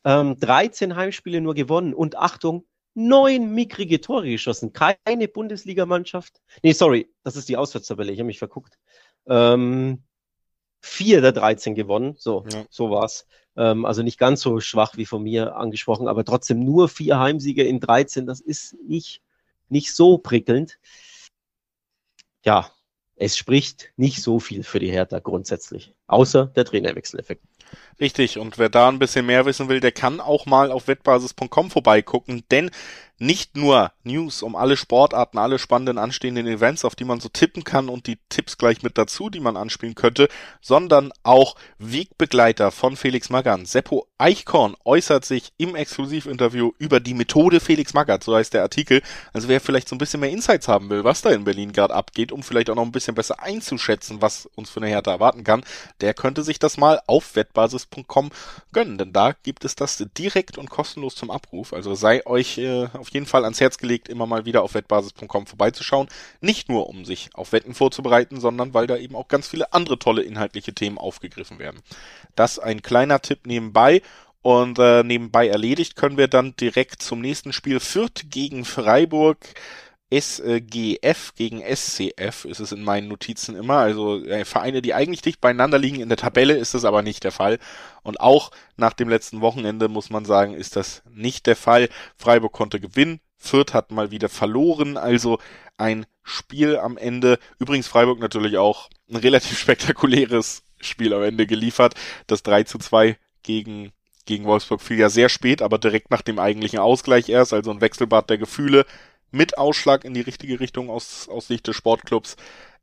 ähm, 13 Heimspiele nur gewonnen und Achtung, neun mickrige Tore geschossen. Keine Bundesligamannschaft. Nee, sorry, das ist die Auswärtstabelle, ich habe mich verguckt. Ähm, vier der 13 gewonnen. So, ja. so war's. Ähm, also nicht ganz so schwach wie von mir angesprochen, aber trotzdem nur vier Heimsiege in 13. Das ist nicht, nicht so prickelnd. Ja, es spricht nicht so viel für die Hertha grundsätzlich, außer der Trainerwechseleffekt. Richtig, und wer da ein bisschen mehr wissen will, der kann auch mal auf wettbasis.com vorbeigucken, denn nicht nur News um alle Sportarten, alle spannenden anstehenden Events, auf die man so tippen kann und die Tipps gleich mit dazu, die man anspielen könnte, sondern auch Wegbegleiter von Felix Magath. Seppo Eichkorn äußert sich im Exklusivinterview über die Methode Felix Magath, so heißt der Artikel. Also wer vielleicht so ein bisschen mehr Insights haben will, was da in Berlin gerade abgeht, um vielleicht auch noch ein bisschen besser einzuschätzen, was uns für eine Härte erwarten kann, der könnte sich das mal auf wettbasis.com gönnen, denn da gibt es das direkt und kostenlos zum Abruf. Also sei euch äh, auf jeden Fall ans Herz gelegt, immer mal wieder auf wettbasis.com vorbeizuschauen. Nicht nur, um sich auf Wetten vorzubereiten, sondern weil da eben auch ganz viele andere tolle inhaltliche Themen aufgegriffen werden. Das ein kleiner Tipp nebenbei. Und äh, nebenbei erledigt können wir dann direkt zum nächsten Spiel Fürth gegen Freiburg. SGF gegen SCF ist es in meinen Notizen immer. Also äh, Vereine, die eigentlich dicht beieinander liegen in der Tabelle, ist das aber nicht der Fall. Und auch nach dem letzten Wochenende muss man sagen, ist das nicht der Fall. Freiburg konnte gewinnen. Fürth hat mal wieder verloren. Also ein Spiel am Ende. Übrigens Freiburg natürlich auch ein relativ *laughs* spektakuläres Spiel am Ende geliefert. Das 3 zu 2 gegen gegen Wolfsburg fiel ja sehr spät, aber direkt nach dem eigentlichen Ausgleich erst, also ein Wechselbad der Gefühle mit Ausschlag in die richtige Richtung aus, aus Sicht des Sportclubs.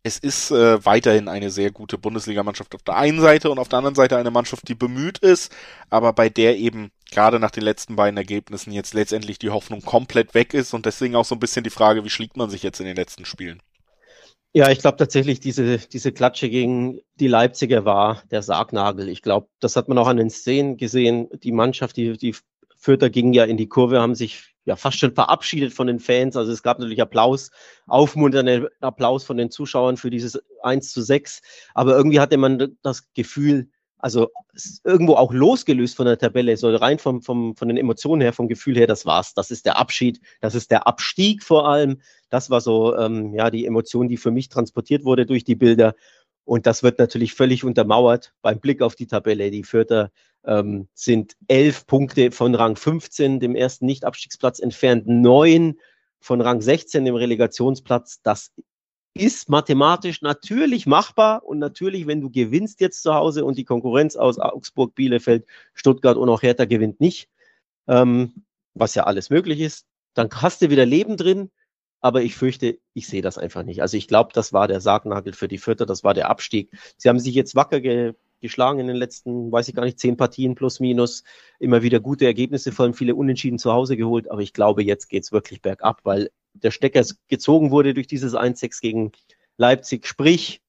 Es ist äh, weiterhin eine sehr gute Bundesligamannschaft auf der einen Seite und auf der anderen Seite eine Mannschaft, die bemüht ist, aber bei der eben gerade nach den letzten beiden Ergebnissen jetzt letztendlich die Hoffnung komplett weg ist und deswegen auch so ein bisschen die Frage, wie schlägt man sich jetzt in den letzten Spielen? Ja, ich glaube tatsächlich, diese, diese Klatsche gegen die Leipziger war der Sargnagel. Ich glaube, das hat man auch an den Szenen gesehen. Die Mannschaft, die, die Fürther ging ja in die Kurve, haben sich ja fast schon verabschiedet von den Fans. Also es gab natürlich Applaus, aufmunternden Applaus von den Zuschauern für dieses 1 zu 6. Aber irgendwie hatte man das Gefühl, also irgendwo auch losgelöst von der Tabelle, so rein vom, vom, von den Emotionen her, vom Gefühl her, das war's. Das ist der Abschied, das ist der Abstieg vor allem. Das war so ähm, ja die Emotion, die für mich transportiert wurde durch die Bilder. Und das wird natürlich völlig untermauert beim Blick auf die Tabelle. Die Fürther ähm, sind elf Punkte von Rang 15, dem ersten Nicht-Abstiegsplatz entfernt, neun von Rang 16, dem Relegationsplatz. Das ist mathematisch natürlich machbar und natürlich, wenn du gewinnst jetzt zu Hause und die Konkurrenz aus Augsburg, Bielefeld, Stuttgart und auch Hertha gewinnt nicht, ähm, was ja alles möglich ist, dann hast du wieder Leben drin. Aber ich fürchte, ich sehe das einfach nicht. Also ich glaube, das war der Sargnagel für die Vierter, das war der Abstieg. Sie haben sich jetzt wacker ge geschlagen in den letzten, weiß ich gar nicht, zehn Partien plus minus. Immer wieder gute Ergebnisse, vor allem viele Unentschieden zu Hause geholt. Aber ich glaube, jetzt geht's wirklich bergab, weil der Stecker gezogen wurde durch dieses 1-6 gegen Leipzig. Sprich,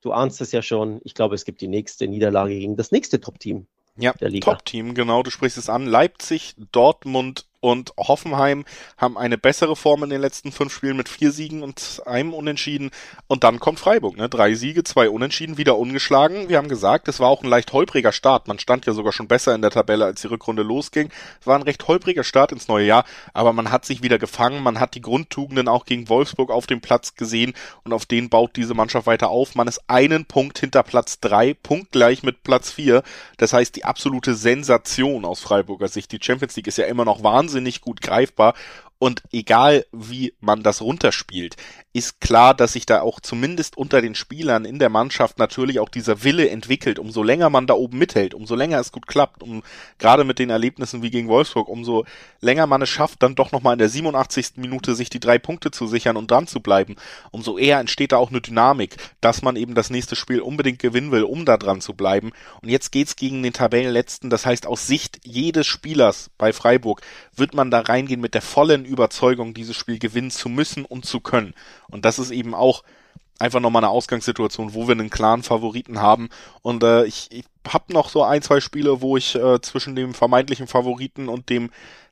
du ahnst es ja schon, ich glaube, es gibt die nächste Niederlage gegen das nächste Top-Team. Ja, Top-Team, genau, du sprichst es an. Leipzig, Dortmund und Hoffenheim haben eine bessere Form in den letzten fünf Spielen mit vier Siegen und einem Unentschieden. Und dann kommt Freiburg, ne? Drei Siege, zwei Unentschieden, wieder ungeschlagen. Wir haben gesagt, es war auch ein leicht holpriger Start. Man stand ja sogar schon besser in der Tabelle, als die Rückrunde losging. Es war ein recht holpriger Start ins neue Jahr, aber man hat sich wieder gefangen. Man hat die Grundtugenden auch gegen Wolfsburg auf dem Platz gesehen und auf den baut diese Mannschaft weiter auf. Man ist einen Punkt hinter Platz drei, punktgleich mit Platz vier. Das heißt, die absolute Sensation aus Freiburger Sicht. Die Champions League ist ja immer noch wahnsinnig gut greifbar und egal wie man das runterspielt, ist klar, dass sich da auch zumindest unter den Spielern in der Mannschaft natürlich auch dieser Wille entwickelt. Umso länger man da oben mithält, umso länger es gut klappt, um gerade mit den Erlebnissen wie gegen Wolfsburg, umso länger man es schafft, dann doch nochmal in der 87. Minute sich die drei Punkte zu sichern und dran zu bleiben, umso eher entsteht da auch eine Dynamik, dass man eben das nächste Spiel unbedingt gewinnen will, um da dran zu bleiben. Und jetzt geht's gegen den Tabellenletzten. Das heißt, aus Sicht jedes Spielers bei Freiburg wird man da reingehen mit der vollen Überzeugung, dieses Spiel gewinnen zu müssen und zu können. Und das ist eben auch einfach nochmal eine Ausgangssituation, wo wir einen klaren Favoriten haben. Und äh, ich, ich habe noch so ein, zwei Spiele, wo ich äh, zwischen dem vermeintlichen Favoriten und dem,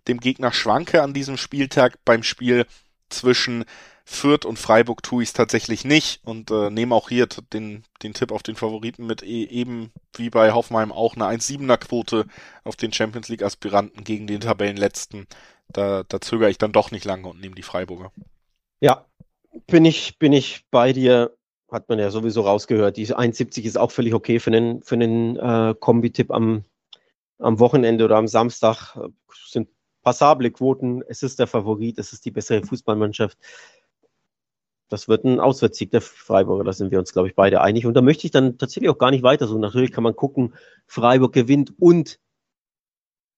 dem Gegner schwanke an diesem Spieltag. Beim Spiel zwischen Fürth und Freiburg tue ich es tatsächlich nicht und äh, nehme auch hier den, den Tipp auf den Favoriten mit, e eben wie bei Hoffenheim auch eine 1-7er Quote auf den Champions League Aspiranten gegen den Tabellenletzten. Da, da zögere ich dann doch nicht lange und nehme die Freiburger. Ja, bin ich, bin ich bei dir. Hat man ja sowieso rausgehört. Die 1,70 ist auch völlig okay für einen, für einen äh, Kombi-Tipp am, am Wochenende oder am Samstag. Sind passable Quoten. Es ist der Favorit. Es ist die bessere Fußballmannschaft. Das wird ein Auswärtssieg der Freiburger. Da sind wir uns, glaube ich, beide einig. Und da möchte ich dann tatsächlich auch gar nicht weiter so. Natürlich kann man gucken, Freiburg gewinnt und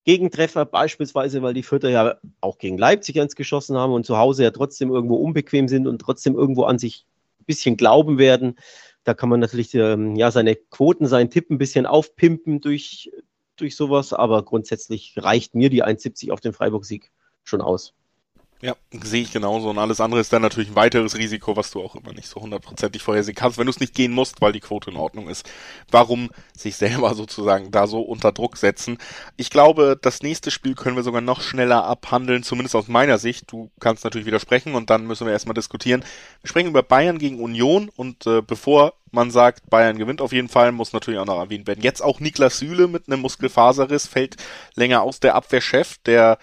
Gegentreffer beispielsweise, weil die Vierter ja auch gegen Leipzig eins geschossen haben und zu Hause ja trotzdem irgendwo unbequem sind und trotzdem irgendwo an sich ein bisschen glauben werden. Da kann man natürlich ähm, ja seine Quoten, seinen Tipp ein bisschen aufpimpen durch, durch sowas, aber grundsätzlich reicht mir die 1,70 auf den Freiburg-Sieg schon aus. Ja, sehe ich genauso. Und alles andere ist dann natürlich ein weiteres Risiko, was du auch immer nicht so hundertprozentig vorhersehen kannst, wenn du es nicht gehen musst, weil die Quote in Ordnung ist. Warum sich selber *laughs* sozusagen da so unter Druck setzen? Ich glaube, das nächste Spiel können wir sogar noch schneller abhandeln, zumindest aus meiner Sicht. Du kannst natürlich widersprechen und dann müssen wir erstmal diskutieren. Wir sprechen über Bayern gegen Union und äh, bevor man sagt, Bayern gewinnt auf jeden Fall, muss natürlich auch noch erwähnt werden. Jetzt auch Niklas Süle mit einem Muskelfaserriss fällt länger aus der Abwehrchef, der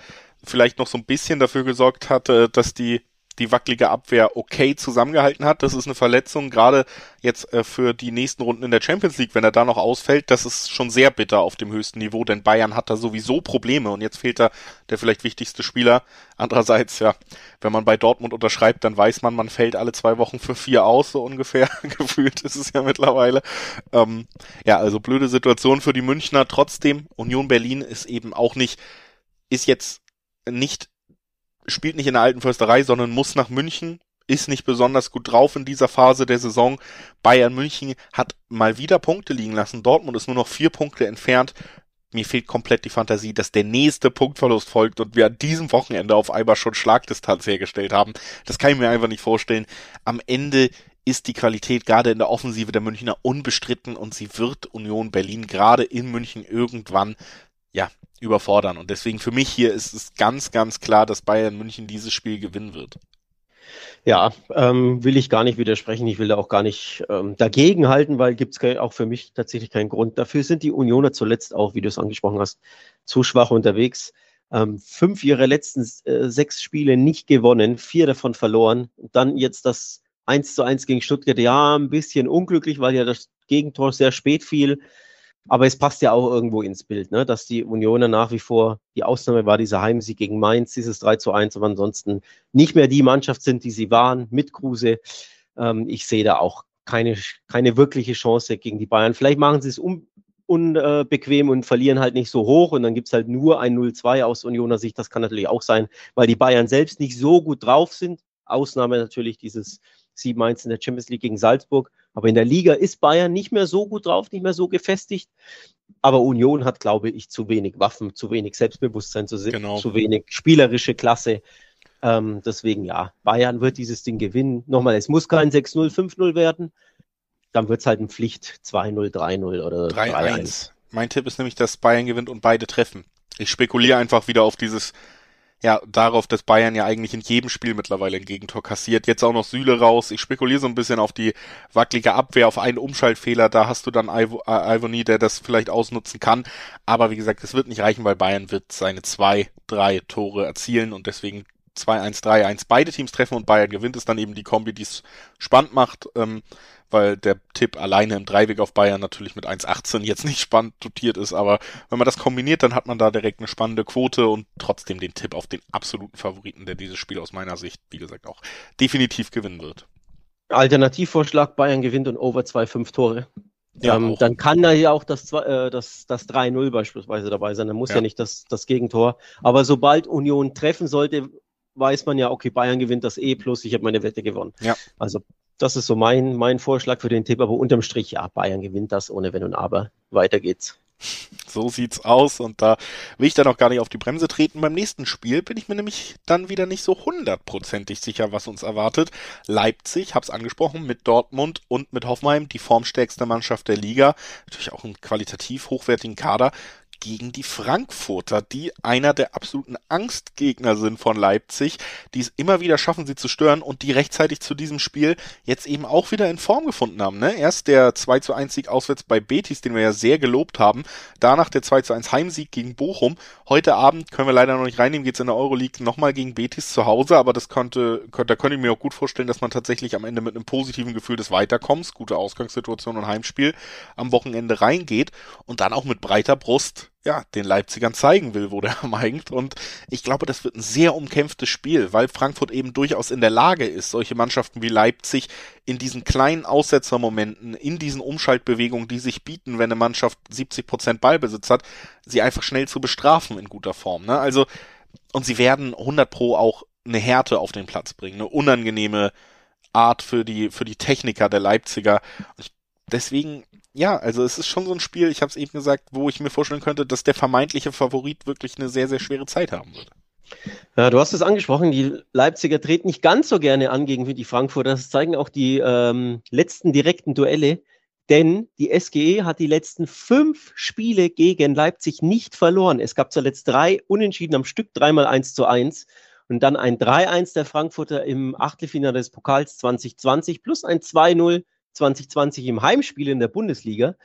vielleicht noch so ein bisschen dafür gesorgt hat, äh, dass die die wackelige Abwehr okay zusammengehalten hat. Das ist eine Verletzung, gerade jetzt äh, für die nächsten Runden in der Champions League, wenn er da noch ausfällt, das ist schon sehr bitter auf dem höchsten Niveau, denn Bayern hat da sowieso Probleme und jetzt fehlt da der vielleicht wichtigste Spieler. Andererseits, ja, wenn man bei Dortmund unterschreibt, dann weiß man, man fällt alle zwei Wochen für vier aus, so ungefähr. *laughs* Gefühlt ist es ja mittlerweile. Ähm, ja, also blöde Situation für die Münchner. Trotzdem, Union Berlin ist eben auch nicht, ist jetzt nicht, spielt nicht in der alten Försterei, sondern muss nach München, ist nicht besonders gut drauf in dieser Phase der Saison. Bayern München hat mal wieder Punkte liegen lassen. Dortmund ist nur noch vier Punkte entfernt. Mir fehlt komplett die Fantasie, dass der nächste Punktverlust folgt und wir an diesem Wochenende auf einmal schon Schlagdistanz hergestellt haben. Das kann ich mir einfach nicht vorstellen. Am Ende ist die Qualität gerade in der Offensive der Münchner unbestritten und sie wird Union Berlin gerade in München irgendwann ja, überfordern. Und deswegen für mich hier ist es ganz, ganz klar, dass Bayern München dieses Spiel gewinnen wird. Ja, ähm, will ich gar nicht widersprechen. Ich will da auch gar nicht ähm, dagegen halten, weil gibt es auch für mich tatsächlich keinen Grund. Dafür sind die Unioner zuletzt auch, wie du es angesprochen hast, zu schwach unterwegs. Ähm, fünf ihrer letzten äh, sechs Spiele nicht gewonnen, vier davon verloren. Und dann jetzt das 1 zu 1 gegen Stuttgart. Ja, ein bisschen unglücklich, weil ja das Gegentor sehr spät fiel. Aber es passt ja auch irgendwo ins Bild, ne? dass die Unioner nach wie vor, die Ausnahme war dieser Heimsieg gegen Mainz, dieses 3 zu 1, aber ansonsten nicht mehr die Mannschaft sind, die sie waren, mit Kruse. Ähm, ich sehe da auch keine, keine wirkliche Chance gegen die Bayern. Vielleicht machen sie es um, unbequem und verlieren halt nicht so hoch und dann gibt es halt nur ein 0-2 aus Unioner Sicht. Das kann natürlich auch sein, weil die Bayern selbst nicht so gut drauf sind. Ausnahme natürlich dieses 7-1 in der Champions League gegen Salzburg. Aber in der Liga ist Bayern nicht mehr so gut drauf, nicht mehr so gefestigt. Aber Union hat, glaube ich, zu wenig Waffen, zu wenig Selbstbewusstsein, zu, genau. zu wenig spielerische Klasse. Ähm, deswegen ja, Bayern wird dieses Ding gewinnen. Nochmal, es muss kein 6-0, 5-0 werden. Dann wird es halt ein Pflicht 2-0, 3-0 oder 3-1. Mein Tipp ist nämlich, dass Bayern gewinnt und beide treffen. Ich spekuliere einfach wieder auf dieses ja, darauf, dass Bayern ja eigentlich in jedem Spiel mittlerweile ein Gegentor kassiert. Jetzt auch noch Süle raus. Ich spekuliere so ein bisschen auf die wackelige Abwehr, auf einen Umschaltfehler. Da hast du dann Ivo, äh, der das vielleicht ausnutzen kann. Aber wie gesagt, es wird nicht reichen, weil Bayern wird seine zwei, drei Tore erzielen und deswegen 2-1, 3-1 beide Teams treffen und Bayern gewinnt, ist dann eben die Kombi, die es spannend macht. Ähm, weil der Tipp alleine im Dreiweg auf Bayern natürlich mit 1,18 jetzt nicht spannend dotiert ist, aber wenn man das kombiniert, dann hat man da direkt eine spannende Quote und trotzdem den Tipp auf den absoluten Favoriten, der dieses Spiel aus meiner Sicht, wie gesagt, auch definitiv gewinnen wird. Alternativvorschlag, Bayern gewinnt und over 2,5 Tore. Ja, ähm, dann kann da ja auch das, äh, das, das 3-0 beispielsweise dabei sein. Dann muss ja, ja nicht das, das Gegentor. Aber sobald Union treffen sollte, weiß man ja, okay, Bayern gewinnt das E plus, ich habe meine Wette gewonnen. Ja. Also das ist so mein, mein Vorschlag für den Tipp, aber unterm Strich, ja, Bayern gewinnt das ohne Wenn und Aber. Weiter geht's. *laughs* So sieht's aus und da will ich dann auch gar nicht auf die Bremse treten. Beim nächsten Spiel bin ich mir nämlich dann wieder nicht so hundertprozentig sicher, was uns erwartet. Leipzig, hab's angesprochen, mit Dortmund und mit Hoffenheim, die formstärkste Mannschaft der Liga. Natürlich auch einen qualitativ hochwertigen Kader gegen die Frankfurter, die einer der absoluten Angstgegner sind von Leipzig, die es immer wieder schaffen, sie zu stören und die rechtzeitig zu diesem Spiel jetzt eben auch wieder in Form gefunden haben. Ne? Erst der 2 zu 1 Sieg auswärts bei Betis, den wir ja sehr gelobt haben, danach der 2 zu 1 Heimsieg gegen Bochum. Heute Abend können wir leider noch nicht reinnehmen, geht's in der Euroleague nochmal gegen Betis zu Hause, aber das konnte, da könnte ich mir auch gut vorstellen, dass man tatsächlich am Ende mit einem positiven Gefühl des Weiterkommens, gute Ausgangssituation und Heimspiel am Wochenende reingeht und dann auch mit breiter Brust ja, den Leipzigern zeigen will, wo der *laughs* hängt. Und ich glaube, das wird ein sehr umkämpftes Spiel, weil Frankfurt eben durchaus in der Lage ist, solche Mannschaften wie Leipzig in diesen kleinen Aussetzermomenten, in diesen Umschaltbewegungen, die sich bieten, wenn eine Mannschaft 70 Prozent Ballbesitz hat, sie einfach schnell zu bestrafen in guter Form. Ne? Also, und sie werden 100 pro auch eine Härte auf den Platz bringen, eine unangenehme Art für die, für die Techniker der Leipziger. Deswegen ja, also es ist schon so ein Spiel, ich habe es eben gesagt, wo ich mir vorstellen könnte, dass der vermeintliche Favorit wirklich eine sehr, sehr schwere Zeit haben würde. Ja, du hast es angesprochen, die Leipziger treten nicht ganz so gerne an gegen die Frankfurter. Das zeigen auch die ähm, letzten direkten Duelle. Denn die SGE hat die letzten fünf Spiele gegen Leipzig nicht verloren. Es gab zuletzt drei Unentschieden am Stück, dreimal 1 zu 1 und dann ein 3-1 der Frankfurter im Achtelfinale des Pokals 2020 plus ein 2-0 2020 im Heimspiel in der Bundesliga.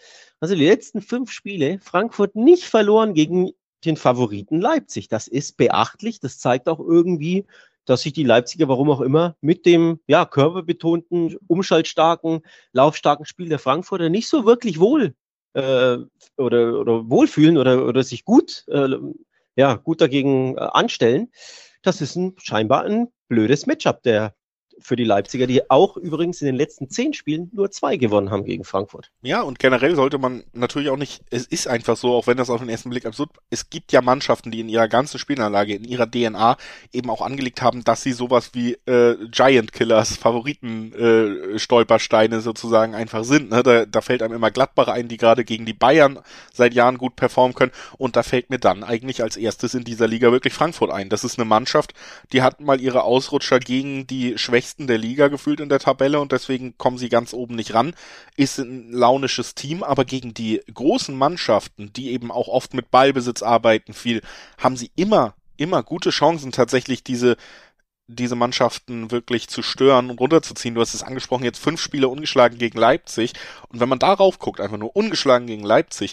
Also die letzten fünf Spiele, Frankfurt nicht verloren gegen den Favoriten Leipzig. Das ist beachtlich. Das zeigt auch irgendwie, dass sich die Leipziger, warum auch immer, mit dem ja, körperbetonten, umschaltstarken, laufstarken Spiel der Frankfurter nicht so wirklich wohl äh, oder, oder wohlfühlen oder, oder sich gut, äh, ja, gut dagegen äh, anstellen. Das ist ein, scheinbar ein blödes Matchup der für die Leipziger, die auch übrigens in den letzten zehn Spielen nur zwei gewonnen haben gegen Frankfurt. Ja, und generell sollte man natürlich auch nicht, es ist einfach so, auch wenn das auf den ersten Blick absurd, es gibt ja Mannschaften, die in ihrer ganzen Spielanlage, in ihrer DNA eben auch angelegt haben, dass sie sowas wie äh, Giant Killers, Favoriten äh, Stolpersteine sozusagen einfach sind. Ne? Da, da fällt einem immer Gladbach ein, die gerade gegen die Bayern seit Jahren gut performen können. Und da fällt mir dann eigentlich als erstes in dieser Liga wirklich Frankfurt ein. Das ist eine Mannschaft, die hat mal ihre Ausrutscher gegen die Schwächsten Schwächsten der Liga gefühlt in der Tabelle und deswegen kommen sie ganz oben nicht ran. Ist ein launisches Team, aber gegen die großen Mannschaften, die eben auch oft mit Ballbesitz arbeiten, viel, haben sie immer, immer gute Chancen tatsächlich diese diese Mannschaften wirklich zu stören und runterzuziehen. Du hast es angesprochen, jetzt fünf Spiele ungeschlagen gegen Leipzig. Und wenn man darauf guckt, einfach nur ungeschlagen gegen Leipzig,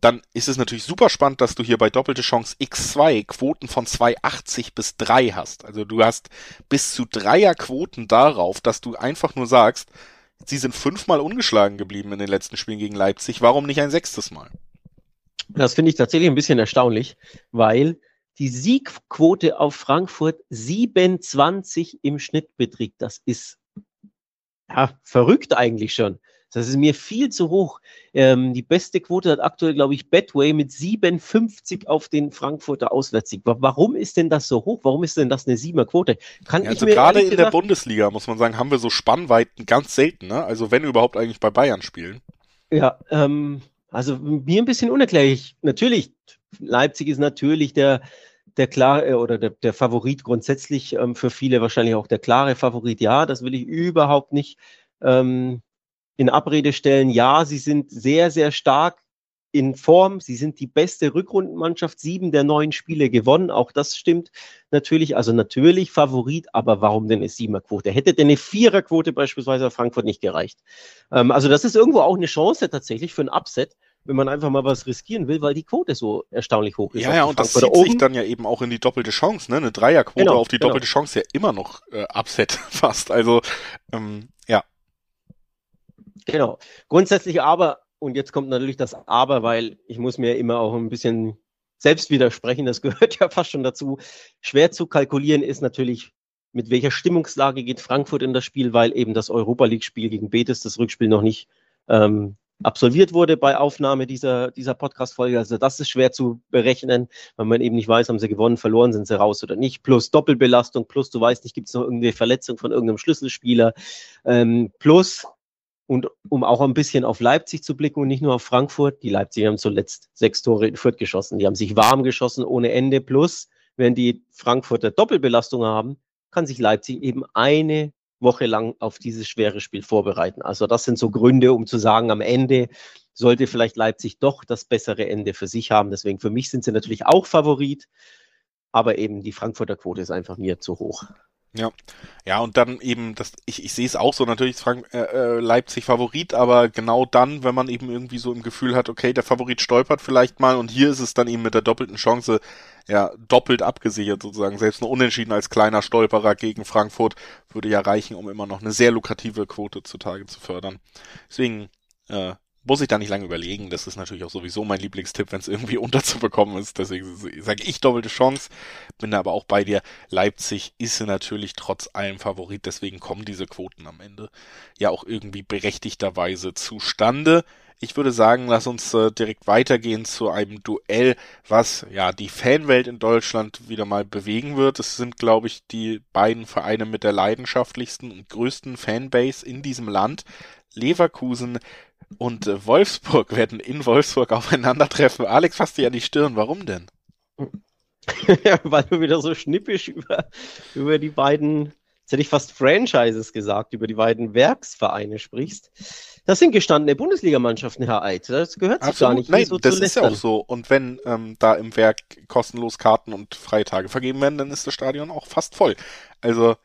dann ist es natürlich super spannend, dass du hier bei doppelte Chance X2 Quoten von 2,80 bis 3 hast. Also du hast bis zu Dreier Quoten darauf, dass du einfach nur sagst, sie sind fünfmal ungeschlagen geblieben in den letzten Spielen gegen Leipzig. Warum nicht ein sechstes Mal? Das finde ich tatsächlich ein bisschen erstaunlich, weil die Siegquote auf Frankfurt 27 im Schnitt beträgt. Das ist ja, verrückt eigentlich schon. Das ist mir viel zu hoch. Ähm, die beste Quote hat aktuell, glaube ich, Betway mit 57 auf den Frankfurter Auswärtssieg. Warum ist denn das so hoch? Warum ist denn das eine siebener Quote? Kann ja, also ich mir gerade in der Bundesliga, muss man sagen, haben wir so Spannweiten ganz selten. Ne? Also wenn überhaupt eigentlich bei Bayern spielen. Ja, ähm, also mir ein bisschen unerklärlich. Natürlich, Leipzig ist natürlich der der klare oder der, der Favorit grundsätzlich ähm, für viele wahrscheinlich auch der klare Favorit. Ja, das will ich überhaupt nicht ähm, in Abrede stellen, ja, sie sind sehr, sehr stark in Form. Sie sind die beste Rückrundenmannschaft, sieben der neun Spiele gewonnen. Auch das stimmt natürlich. Also natürlich Favorit, aber warum denn eine Siebener-Quote? Hätte denn eine Vierer-Quote beispielsweise Frankfurt nicht gereicht? Ähm, also das ist irgendwo auch eine Chance tatsächlich für ein Upset wenn man einfach mal was riskieren will, weil die Quote so erstaunlich hoch ist. Ja, ja, und das zieht oben. sich dann ja eben auch in die doppelte Chance, ne? Eine Dreierquote genau, auf die genau. doppelte Chance ja immer noch äh, Upset *laughs* fast. Also, ähm. Genau. Grundsätzlich aber, und jetzt kommt natürlich das Aber, weil ich muss mir immer auch ein bisschen selbst widersprechen, das *laughs* gehört ja fast schon dazu. Schwer zu kalkulieren ist natürlich, mit welcher Stimmungslage geht Frankfurt in das Spiel, weil eben das Europa League-Spiel gegen Betis, das Rückspiel noch nicht ähm, absolviert wurde bei Aufnahme dieser, dieser Podcast-Folge. Also das ist schwer zu berechnen, weil man eben nicht weiß, haben sie gewonnen, verloren, sind sie raus oder nicht. Plus Doppelbelastung, plus du weißt nicht, gibt es noch irgendeine Verletzung von irgendeinem Schlüsselspieler. Ähm, plus, und um auch ein bisschen auf Leipzig zu blicken und nicht nur auf Frankfurt, die Leipzig haben zuletzt sechs Tore in Fürth geschossen. Die haben sich warm geschossen ohne Ende. Plus, wenn die Frankfurter Doppelbelastung haben, kann sich Leipzig eben eine Woche lang auf dieses schwere Spiel vorbereiten. Also das sind so Gründe, um zu sagen, am Ende sollte vielleicht Leipzig doch das bessere Ende für sich haben. Deswegen für mich sind sie natürlich auch Favorit, aber eben die Frankfurter Quote ist einfach mir zu hoch. Ja, ja und dann eben, das, ich, ich sehe es auch so, natürlich ist Frank, äh, äh, Leipzig Favorit, aber genau dann, wenn man eben irgendwie so im Gefühl hat, okay, der Favorit stolpert vielleicht mal und hier ist es dann eben mit der doppelten Chance ja doppelt abgesichert sozusagen. Selbst nur Unentschieden als kleiner Stolperer gegen Frankfurt würde ja reichen, um immer noch eine sehr lukrative Quote zutage zu fördern. Deswegen äh, muss ich da nicht lange überlegen. Das ist natürlich auch sowieso mein Lieblingstipp, wenn es irgendwie *laughs* unterzubekommen ist. Deswegen sage ich doppelte Chance. Bin da aber auch bei dir. Leipzig ist natürlich trotz allem Favorit. Deswegen kommen diese Quoten am Ende ja auch irgendwie berechtigterweise zustande. Ich würde sagen, lass uns äh, direkt weitergehen zu einem Duell, was ja die Fanwelt in Deutschland wieder mal bewegen wird. Es sind, glaube ich, die beiden Vereine mit der leidenschaftlichsten und größten Fanbase in diesem Land. Leverkusen und äh, Wolfsburg *laughs* werden in Wolfsburg aufeinandertreffen. Alex fasst dir an die Stirn. Warum denn? ja, weil du wieder so schnippisch über, über die beiden, jetzt hätte ich fast Franchises gesagt, über die beiden Werksvereine sprichst. Das sind gestandene Bundesligamannschaften, Herr Eid. Das gehört sich gar nicht. Nein, so das ist ja auch so. Und wenn ähm, da im Werk kostenlos Karten und Freitage vergeben werden, dann ist das Stadion auch fast voll. Also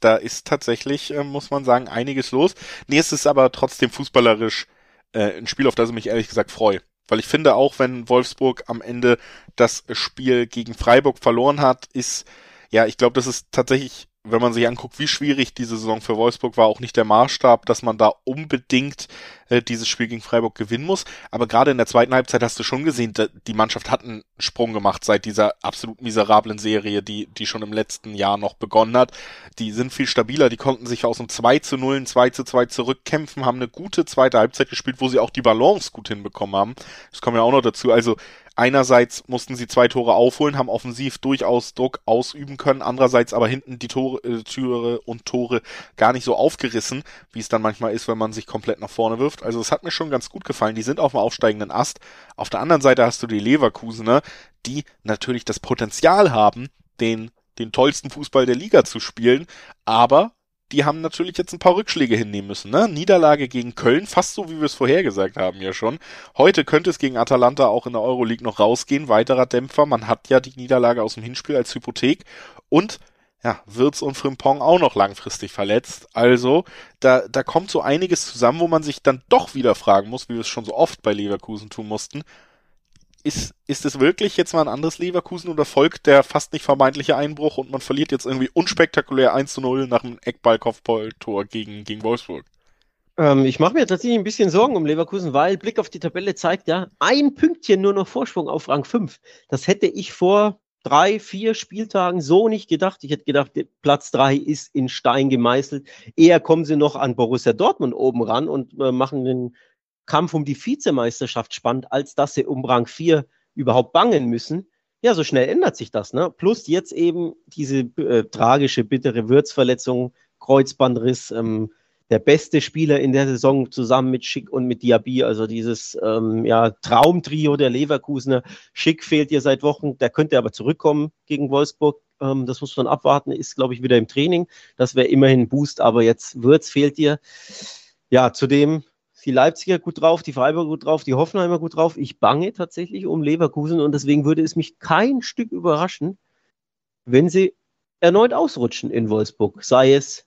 da ist tatsächlich, äh, muss man sagen, einiges los. Nee, es ist aber trotzdem fußballerisch äh, ein Spiel, auf das ich mich ehrlich gesagt freue. Weil ich finde, auch wenn Wolfsburg am Ende das Spiel gegen Freiburg verloren hat, ist, ja, ich glaube, das ist tatsächlich wenn man sich anguckt, wie schwierig diese Saison für Wolfsburg war, auch nicht der Maßstab, dass man da unbedingt äh, dieses Spiel gegen Freiburg gewinnen muss. Aber gerade in der zweiten Halbzeit hast du schon gesehen, die Mannschaft hat einen Sprung gemacht seit dieser absolut miserablen Serie, die, die schon im letzten Jahr noch begonnen hat. Die sind viel stabiler, die konnten sich aus einem 2 zu 0, ein 2 zu 2 zurückkämpfen, haben eine gute zweite Halbzeit gespielt, wo sie auch die Balance gut hinbekommen haben. Das kommt ja auch noch dazu. Also Einerseits mussten sie zwei Tore aufholen, haben offensiv durchaus Druck ausüben können, andererseits aber hinten die Tore, äh, Türe und Tore gar nicht so aufgerissen, wie es dann manchmal ist, wenn man sich komplett nach vorne wirft. Also es hat mir schon ganz gut gefallen. Die sind auf dem aufsteigenden Ast. Auf der anderen Seite hast du die Leverkusener, die natürlich das Potenzial haben, den den tollsten Fußball der Liga zu spielen, aber die haben natürlich jetzt ein paar Rückschläge hinnehmen müssen. Ne? Niederlage gegen Köln, fast so wie wir es vorhergesagt haben ja schon. Heute könnte es gegen Atalanta auch in der Euroleague noch rausgehen. Weiterer Dämpfer. Man hat ja die Niederlage aus dem Hinspiel als Hypothek. Und ja, Wirtz und Frimpong auch noch langfristig verletzt. Also, da, da kommt so einiges zusammen, wo man sich dann doch wieder fragen muss, wie wir es schon so oft bei Leverkusen tun mussten ist, ist es wirklich jetzt mal ein anderes Leverkusen oder folgt der fast nicht vermeintliche Einbruch und man verliert jetzt irgendwie unspektakulär 1 zu 0 nach einem Eckball-Kopfball-Tor gegen, gegen Wolfsburg? Ähm, ich mache mir tatsächlich ein bisschen Sorgen um Leverkusen, weil Blick auf die Tabelle zeigt ja, ein Pünktchen nur noch Vorsprung auf Rang 5. Das hätte ich vor drei, vier Spieltagen so nicht gedacht. Ich hätte gedacht, Platz 3 ist in Stein gemeißelt. Eher kommen sie noch an Borussia Dortmund oben ran und äh, machen den Kampf um die Vizemeisterschaft spannend, als dass sie um Rang 4 überhaupt bangen müssen. Ja, so schnell ändert sich das. Ne? Plus jetzt eben diese äh, tragische, bittere Würzverletzung, Kreuzbandriss, ähm, der beste Spieler in der Saison zusammen mit Schick und mit Diaby, also dieses ähm, ja, Traumtrio der Leverkusener. Schick fehlt ihr seit Wochen, der könnte aber zurückkommen gegen Wolfsburg. Ähm, das muss man abwarten, ist, glaube ich, wieder im Training. Das wäre immerhin ein Boost, aber jetzt Würz fehlt ihr. Ja, zudem die Leipziger gut drauf, die Freiburger gut drauf, die Hoffenheimer gut drauf. Ich bange tatsächlich um Leverkusen und deswegen würde es mich kein Stück überraschen, wenn sie erneut ausrutschen in Wolfsburg. Sei es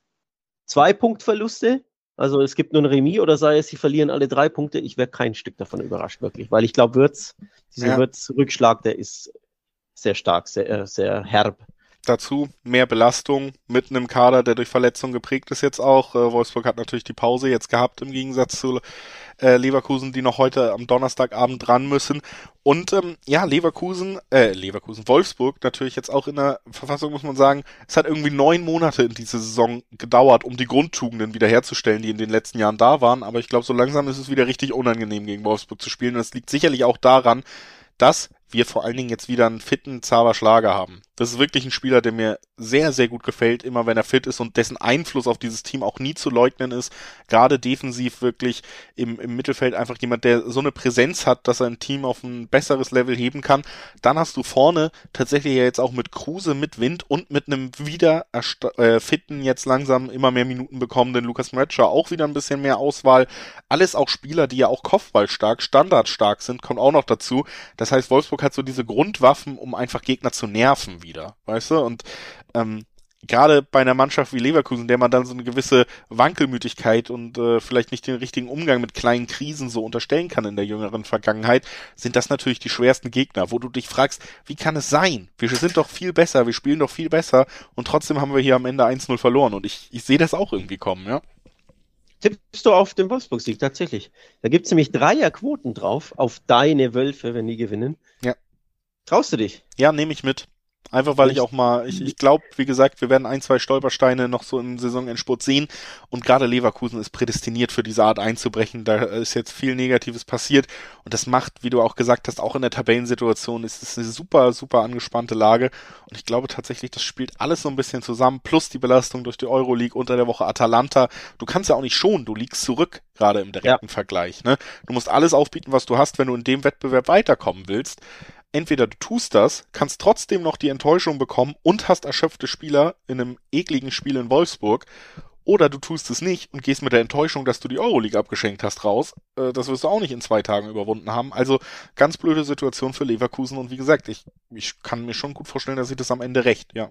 zwei Punktverluste, also es gibt nur ein Remis oder sei es, sie verlieren alle drei Punkte. Ich wäre kein Stück davon überrascht, wirklich, weil ich glaube, Würz, dieser ja. Würz-Rückschlag, der ist sehr stark, sehr, äh, sehr herb. Dazu mehr Belastung mit einem Kader, der durch Verletzungen geprägt ist jetzt auch. Äh, Wolfsburg hat natürlich die Pause jetzt gehabt im Gegensatz zu äh, Leverkusen, die noch heute am Donnerstagabend dran müssen. Und ähm, ja, Leverkusen, äh, Leverkusen, Wolfsburg natürlich jetzt auch in der Verfassung, muss man sagen, es hat irgendwie neun Monate in dieser Saison gedauert, um die Grundtugenden wiederherzustellen, die in den letzten Jahren da waren. Aber ich glaube, so langsam ist es wieder richtig unangenehm, gegen Wolfsburg zu spielen. Und das liegt sicherlich auch daran, dass wir vor allen Dingen jetzt wieder einen fitten Zauber Schlager haben. Das ist wirklich ein Spieler, der mir sehr, sehr gut gefällt, immer wenn er fit ist und dessen Einfluss auf dieses Team auch nie zu leugnen ist. Gerade defensiv wirklich im, im Mittelfeld einfach jemand, der so eine Präsenz hat, dass er ein Team auf ein besseres Level heben kann. Dann hast du vorne tatsächlich ja jetzt auch mit Kruse, mit Wind und mit einem wieder äh, fitten, jetzt langsam immer mehr Minuten bekommenden Lukas Metscher auch wieder ein bisschen mehr Auswahl. Alles auch Spieler, die ja auch Kopfballstark, standardstark sind, kommt auch noch dazu. Das heißt, Wolfsburg hat so diese Grundwaffen, um einfach Gegner zu nerven wieder, weißt du? Und ähm, gerade bei einer Mannschaft wie Leverkusen, der man dann so eine gewisse Wankelmütigkeit und äh, vielleicht nicht den richtigen Umgang mit kleinen Krisen so unterstellen kann in der jüngeren Vergangenheit, sind das natürlich die schwersten Gegner, wo du dich fragst, wie kann es sein? Wir sind doch viel besser, wir spielen doch viel besser und trotzdem haben wir hier am Ende 1-0 verloren und ich, ich sehe das auch irgendwie kommen, ja. Tippst du auf den Wolfsburg-Sieg, tatsächlich. Da gibt's nämlich Dreierquoten drauf, auf deine Wölfe, wenn die gewinnen. Ja. Traust du dich? Ja, nehme ich mit. Einfach weil ich, auch mal, ich, ich glaube, wie gesagt, wir werden ein, zwei Stolpersteine noch so im Saisonendspurt sehen und gerade Leverkusen ist prädestiniert für diese Art einzubrechen. Da ist jetzt viel Negatives passiert und das macht, wie du auch gesagt hast, auch in der Tabellensituation ist es eine super, super angespannte Lage und ich glaube tatsächlich, das spielt alles so ein bisschen zusammen, plus die Belastung durch die Euroleague unter der Woche Atalanta. Du kannst ja auch nicht schonen, du liegst zurück, gerade im direkten ja. Vergleich. Ne? Du musst alles aufbieten, was du hast, wenn du in dem Wettbewerb weiterkommen willst entweder du tust das, kannst trotzdem noch die Enttäuschung bekommen und hast erschöpfte Spieler in einem ekligen Spiel in Wolfsburg, oder du tust es nicht und gehst mit der Enttäuschung, dass du die Euroleague abgeschenkt hast, raus. Äh, das wirst du auch nicht in zwei Tagen überwunden haben. Also ganz blöde Situation für Leverkusen und wie gesagt, ich, ich kann mir schon gut vorstellen, dass sie das am Ende recht, ja.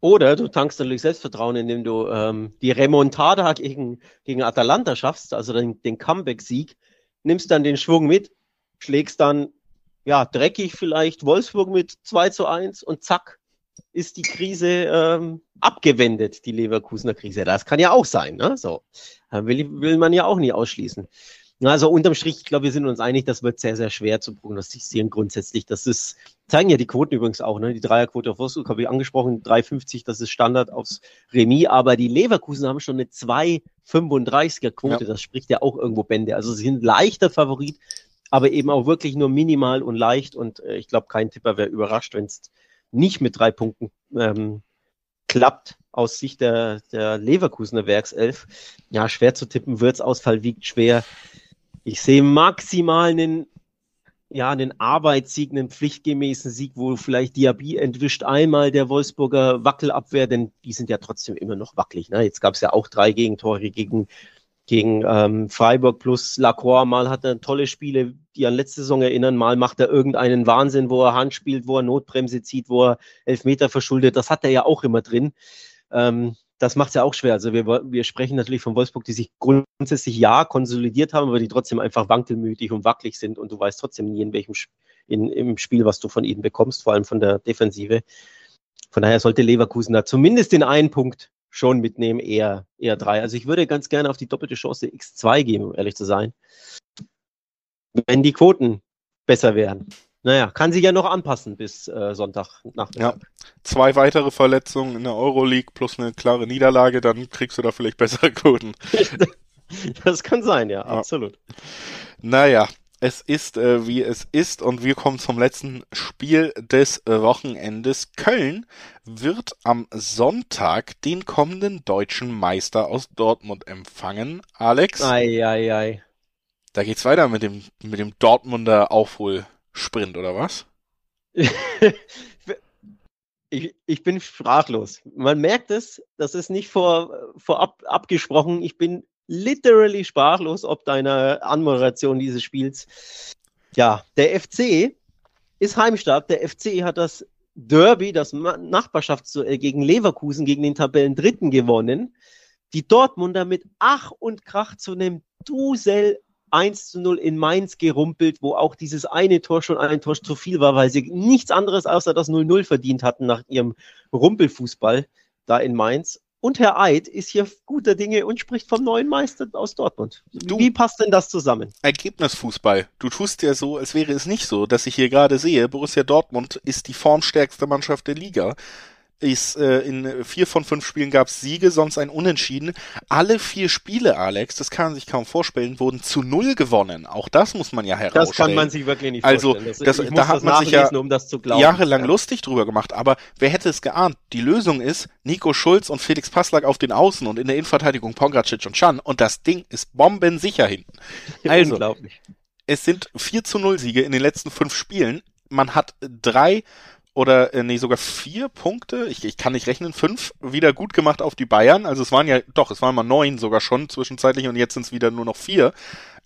Oder du tankst natürlich Selbstvertrauen, indem du ähm, die Remontada gegen, gegen Atalanta schaffst, also den, den Comeback-Sieg, nimmst dann den Schwung mit, schlägst dann ja, dreckig vielleicht Wolfsburg mit 2 zu 1 und zack, ist die Krise ähm, abgewendet, die Leverkusener Krise. Das kann ja auch sein, ne? So. Will, will man ja auch nie ausschließen. Also unterm Strich, ich glaube, wir sind uns einig, das wird sehr, sehr schwer zu prognostizieren grundsätzlich. Das ist, zeigen ja die Quoten übrigens auch, ne? Die Dreierquote auf Wolfsburg habe ich angesprochen, 3,50, das ist Standard aufs Remis, aber die Leverkusen haben schon eine 2,35er Quote, ja. das spricht ja auch irgendwo Bände. Also sie sind leichter Favorit aber eben auch wirklich nur minimal und leicht. Und äh, ich glaube, kein Tipper wäre überrascht, wenn es nicht mit drei Punkten ähm, klappt aus Sicht der, der Leverkusener Werkself. Ja, schwer zu tippen, Wirtsausfall wiegt schwer. Ich sehe maximal einen, ja, einen Arbeitssieg, einen pflichtgemäßen Sieg, wo vielleicht Diaby entwischt einmal der Wolfsburger Wackelabwehr, denn die sind ja trotzdem immer noch wackelig. Ne? Jetzt gab es ja auch drei Gegentore gegen gegen ähm, Freiburg plus Lacroix. Mal hat er tolle Spiele, die an letzte Saison erinnern. Mal macht er irgendeinen Wahnsinn, wo er Hand spielt, wo er Notbremse zieht, wo er Elfmeter verschuldet. Das hat er ja auch immer drin. Ähm, das macht es ja auch schwer. Also wir, wir sprechen natürlich von Wolfsburg, die sich grundsätzlich ja konsolidiert haben, aber die trotzdem einfach wankelmütig und wackelig sind und du weißt trotzdem nie, in welchem in, im Spiel, was du von ihnen bekommst, vor allem von der Defensive. Von daher sollte Leverkusen da zumindest den einen Punkt schon mitnehmen, eher, eher drei. Also ich würde ganz gerne auf die doppelte Chance X2 geben, um ehrlich zu sein. Wenn die Quoten besser wären. Naja, kann sich ja noch anpassen bis äh, Sonntag Ja, zwei weitere Verletzungen in der Euroleague plus eine klare Niederlage, dann kriegst du da vielleicht *laughs* bessere Quoten. das kann sein, ja, ja. absolut. Naja, es ist, äh, wie es ist und wir kommen zum letzten Spiel des äh, Wochenendes. Köln wird am Sonntag den kommenden deutschen Meister aus Dortmund empfangen. Alex? Ei, ei, ei. Da geht's weiter mit dem, mit dem Dortmunder Aufholsprint, oder was? *laughs* ich, ich bin sprachlos. Man merkt es, das ist nicht vor, vorab abgesprochen. Ich bin literally sprachlos ob deiner Anmoderation dieses Spiels. Ja, der FC ist heimstark. Der FC hat das Derby, das Nachbarschaftsduell gegen Leverkusen, gegen den Tabellendritten gewonnen. Die Dortmunder mit Ach und Krach zu einem Dusel 1 zu 0 in Mainz gerumpelt, wo auch dieses eine Tor schon ein Tor zu viel war, weil sie nichts anderes außer das 0-0 verdient hatten nach ihrem Rumpelfußball da in Mainz. Und Herr Eid ist hier guter Dinge und spricht vom neuen Meister aus Dortmund. Du, Wie passt denn das zusammen? Ergebnisfußball. Du tust ja so, als wäre es nicht so, dass ich hier gerade sehe, Borussia Dortmund ist die formstärkste Mannschaft der Liga ist äh, in vier von fünf Spielen gab es Siege, sonst ein Unentschieden. Alle vier Spiele, Alex, das kann man sich kaum vorstellen, wurden zu null gewonnen. Auch das muss man ja herausstellen. Das kann man sich wirklich nicht also, vorstellen. Also das, da hat man sich ja um jahrelang ja. lustig drüber gemacht. Aber wer hätte es geahnt? Die Lösung ist Nico Schulz und Felix Passlack auf den Außen und in der Innenverteidigung Pongracic und Chan. Und das Ding ist bombensicher hinten. *laughs* Also, Unglaublich. es sind 4 zu 0 Siege in den letzten fünf Spielen. Man hat drei oder äh, nee, sogar vier Punkte, ich, ich kann nicht rechnen, fünf wieder gut gemacht auf die Bayern. Also es waren ja, doch, es waren mal neun sogar schon zwischenzeitlich und jetzt sind es wieder nur noch vier.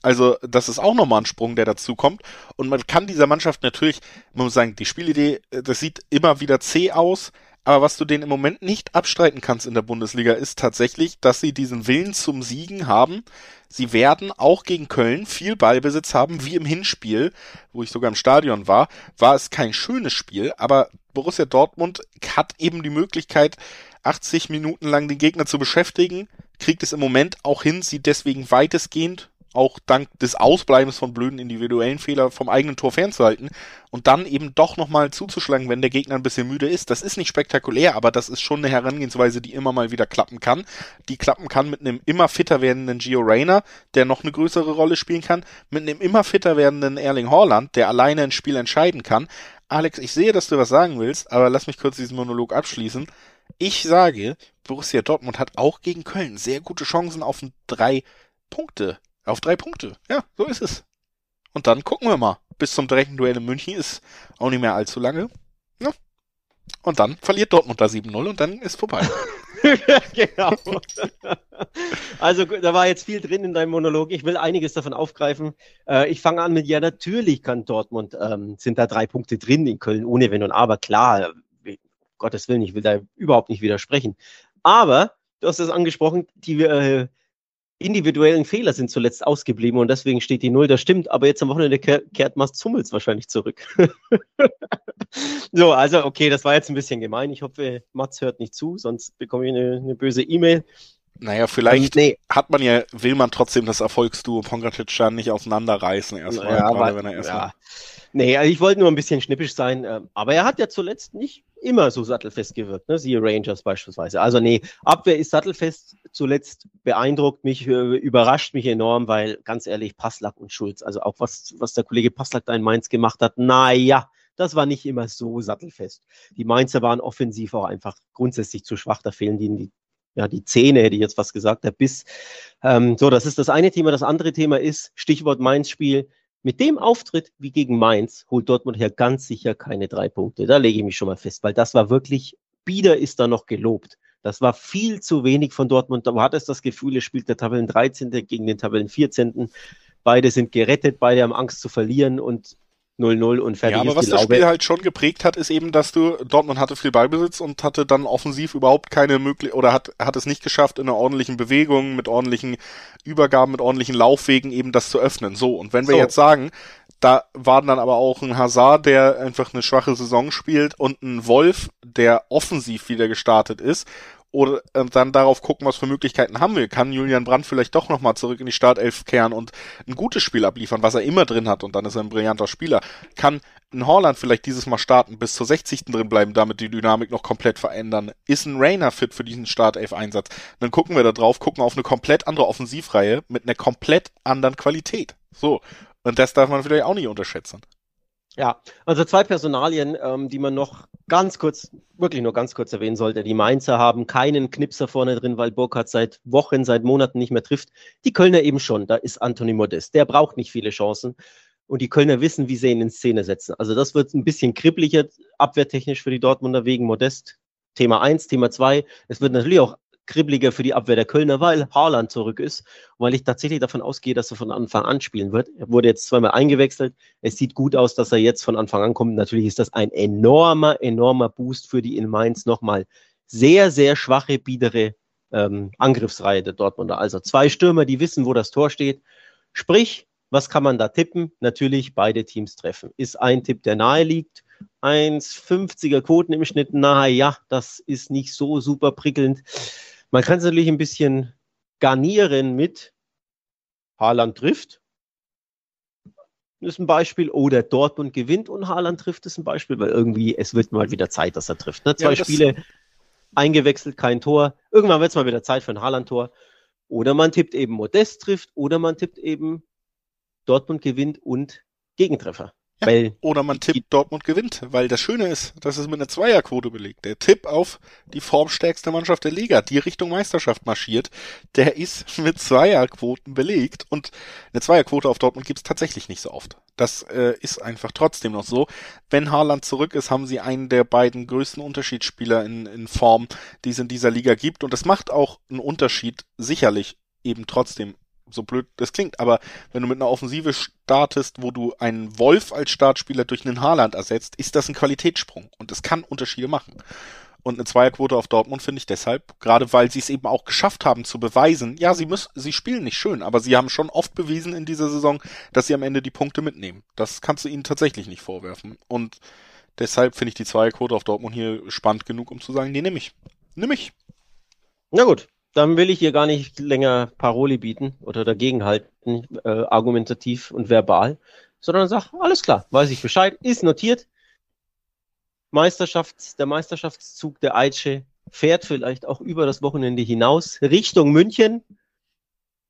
Also das ist auch nochmal ein Sprung, der dazu kommt. Und man kann dieser Mannschaft natürlich, man muss sagen, die Spielidee, äh, das sieht immer wieder zäh aus, aber was du denen im Moment nicht abstreiten kannst in der Bundesliga, ist tatsächlich, dass sie diesen Willen zum Siegen haben. Sie werden auch gegen Köln viel Ballbesitz haben, wie im Hinspiel, wo ich sogar im Stadion war. War es kein schönes Spiel, aber Borussia Dortmund hat eben die Möglichkeit, 80 Minuten lang den Gegner zu beschäftigen, kriegt es im Moment auch hin, sie deswegen weitestgehend auch dank des Ausbleibens von blöden individuellen Fehler vom eigenen Tor fernzuhalten und dann eben doch nochmal zuzuschlagen, wenn der Gegner ein bisschen müde ist. Das ist nicht spektakulär, aber das ist schon eine Herangehensweise, die immer mal wieder klappen kann. Die klappen kann mit einem immer fitter werdenden Gio Reyna, der noch eine größere Rolle spielen kann, mit einem immer fitter werdenden Erling Haaland, der alleine ein Spiel entscheiden kann. Alex, ich sehe, dass du was sagen willst, aber lass mich kurz diesen Monolog abschließen. Ich sage, Borussia Dortmund hat auch gegen Köln sehr gute Chancen auf ein drei Punkte auf drei Punkte. Ja, so ist es. Und dann gucken wir mal. Bis zum direkten Duell in München ist auch nicht mehr allzu lange. Ja. Und dann verliert Dortmund da 7-0 und dann ist vorbei. *laughs* genau. Also da war jetzt viel drin in deinem Monolog. Ich will einiges davon aufgreifen. Äh, ich fange an mit, ja, natürlich kann Dortmund, ähm, sind da drei Punkte drin in Köln, ohne Wenn und Aber. Klar, Gottes Willen, ich will da überhaupt nicht widersprechen. Aber, du hast es angesprochen, die äh, individuellen Fehler sind zuletzt ausgeblieben und deswegen steht die Null. Das stimmt, aber jetzt am Wochenende kehrt Mast Hummels wahrscheinlich zurück. *laughs* so, also okay, das war jetzt ein bisschen gemein. Ich hoffe, Mats hört nicht zu, sonst bekomme ich eine, eine böse E-Mail. Naja, vielleicht nee. hat man ja, will man trotzdem das Erfolgsduo Pongratic nicht auseinanderreißen erstmal, ja, gerade wenn er erstmal. Ja. Nee, also ich wollte nur ein bisschen schnippisch sein, ähm, aber er hat ja zuletzt nicht immer so sattelfest gewirkt, ne? siehe Rangers beispielsweise. Also nee, Abwehr ist sattelfest, zuletzt beeindruckt mich, äh, überrascht mich enorm, weil ganz ehrlich, Passlack und Schulz, also auch was, was der Kollege Passlack da in Mainz gemacht hat, naja, das war nicht immer so sattelfest. Die Mainzer waren offensiv auch einfach grundsätzlich zu schwach, da fehlen ihnen die ja, die Zähne, hätte ich jetzt was gesagt, der Biss. Ähm, so, das ist das eine Thema. Das andere Thema ist, Stichwort Mainz-Spiel, mit dem Auftritt wie gegen Mainz holt Dortmund hier ganz sicher keine drei Punkte. Da lege ich mich schon mal fest, weil das war wirklich, Bieder ist da noch gelobt. Das war viel zu wenig von Dortmund. Da hat es das Gefühl, er spielt der Tabellen 13. gegen den Tabellen 14. Beide sind gerettet, beide haben Angst zu verlieren und 0-0 und fertig. Ja, aber was das Spiel halt schon geprägt hat, ist eben, dass du, Dortmund hatte viel Ballbesitz und hatte dann offensiv überhaupt keine Möglichkeit, oder hat, hat es nicht geschafft, in einer ordentlichen Bewegung, mit ordentlichen Übergaben, mit ordentlichen Laufwegen eben das zu öffnen. So, und wenn wir so. jetzt sagen, da war dann aber auch ein Hazard, der einfach eine schwache Saison spielt und ein Wolf, der offensiv wieder gestartet ist oder äh, dann darauf gucken, was für Möglichkeiten haben wir. Kann Julian Brandt vielleicht doch nochmal zurück in die Startelf kehren und ein gutes Spiel abliefern, was er immer drin hat und dann ist er ein brillanter Spieler. Kann ein Holland vielleicht dieses Mal starten, bis zur 60. drin bleiben, damit die Dynamik noch komplett verändern. Ist ein Rainer fit für diesen Startelf-Einsatz? Dann gucken wir da drauf, gucken auf eine komplett andere Offensivreihe mit einer komplett anderen Qualität. So. Und das darf man vielleicht auch nicht unterschätzen. Ja, also zwei Personalien, ähm, die man noch ganz kurz, wirklich nur ganz kurz erwähnen sollte. Die Mainzer haben keinen Knipser vorne drin, weil Burkhardt seit Wochen, seit Monaten nicht mehr trifft. Die Kölner eben schon. Da ist Anthony Modest. Der braucht nicht viele Chancen. Und die Kölner wissen, wie sie ihn in Szene setzen. Also das wird ein bisschen kribblicher, abwehrtechnisch für die Dortmunder wegen Modest. Thema eins, Thema zwei. Es wird natürlich auch kribbeliger für die Abwehr der Kölner, weil Haaland zurück ist weil ich tatsächlich davon ausgehe, dass er von Anfang an spielen wird. Er wurde jetzt zweimal eingewechselt. Es sieht gut aus, dass er jetzt von Anfang an kommt. Natürlich ist das ein enormer, enormer Boost für die in Mainz nochmal sehr, sehr schwache, biedere ähm, Angriffsreihe der Dortmunder. Also zwei Stürmer, die wissen, wo das Tor steht. Sprich, was kann man da tippen? Natürlich beide Teams treffen. Ist ein Tipp, der nahe liegt. 1,50er Quoten im Schnitt, na ja, das ist nicht so super prickelnd. Man kann es natürlich ein bisschen garnieren mit Haaland trifft. Ist ein Beispiel. Oder Dortmund gewinnt und Haaland trifft, ist ein Beispiel, weil irgendwie es wird mal wieder Zeit, dass er trifft. Ne? Zwei ja, Spiele eingewechselt, kein Tor. Irgendwann wird es mal wieder Zeit für ein Haaland-Tor. Oder man tippt eben Modest trifft, oder man tippt eben Dortmund gewinnt und Gegentreffer. Ja, weil oder man tippt, Dortmund gewinnt, weil das Schöne ist, dass es mit einer Zweierquote belegt. Der Tipp auf die formstärkste Mannschaft der Liga, die Richtung Meisterschaft marschiert, der ist *laughs* mit Zweierquoten belegt und eine Zweierquote auf Dortmund gibt's tatsächlich nicht so oft. Das äh, ist einfach trotzdem noch so. Wenn Haaland zurück ist, haben sie einen der beiden größten Unterschiedsspieler in, in Form, die es in dieser Liga gibt und das macht auch einen Unterschied, sicherlich eben trotzdem so blöd das klingt, aber wenn du mit einer Offensive startest, wo du einen Wolf als Startspieler durch einen Haaland ersetzt, ist das ein Qualitätssprung und es kann Unterschiede machen. Und eine Zweierquote auf Dortmund finde ich deshalb, gerade weil sie es eben auch geschafft haben zu beweisen, ja, sie müssen, sie spielen nicht schön, aber sie haben schon oft bewiesen in dieser Saison, dass sie am Ende die Punkte mitnehmen. Das kannst du ihnen tatsächlich nicht vorwerfen. Und deshalb finde ich die Zweierquote auf Dortmund hier spannend genug, um zu sagen, nee, nehme ich. Nimm ich. Na gut, dann will ich hier gar nicht länger Paroli bieten oder dagegenhalten, äh, argumentativ und verbal, sondern sag, alles klar, weiß ich Bescheid, ist notiert. Meisterschafts-, der Meisterschaftszug der Eiche fährt vielleicht auch über das Wochenende hinaus Richtung München.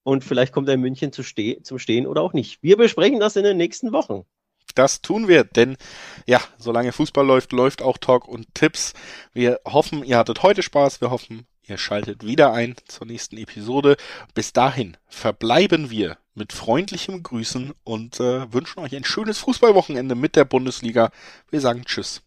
Und vielleicht kommt er in München zu ste zum Stehen oder auch nicht. Wir besprechen das in den nächsten Wochen. Das tun wir, denn ja, solange Fußball läuft, läuft auch Talk und Tipps. Wir hoffen, ihr hattet heute Spaß. Wir hoffen, Ihr schaltet wieder ein zur nächsten Episode. Bis dahin verbleiben wir mit freundlichem Grüßen und äh, wünschen euch ein schönes Fußballwochenende mit der Bundesliga. Wir sagen Tschüss.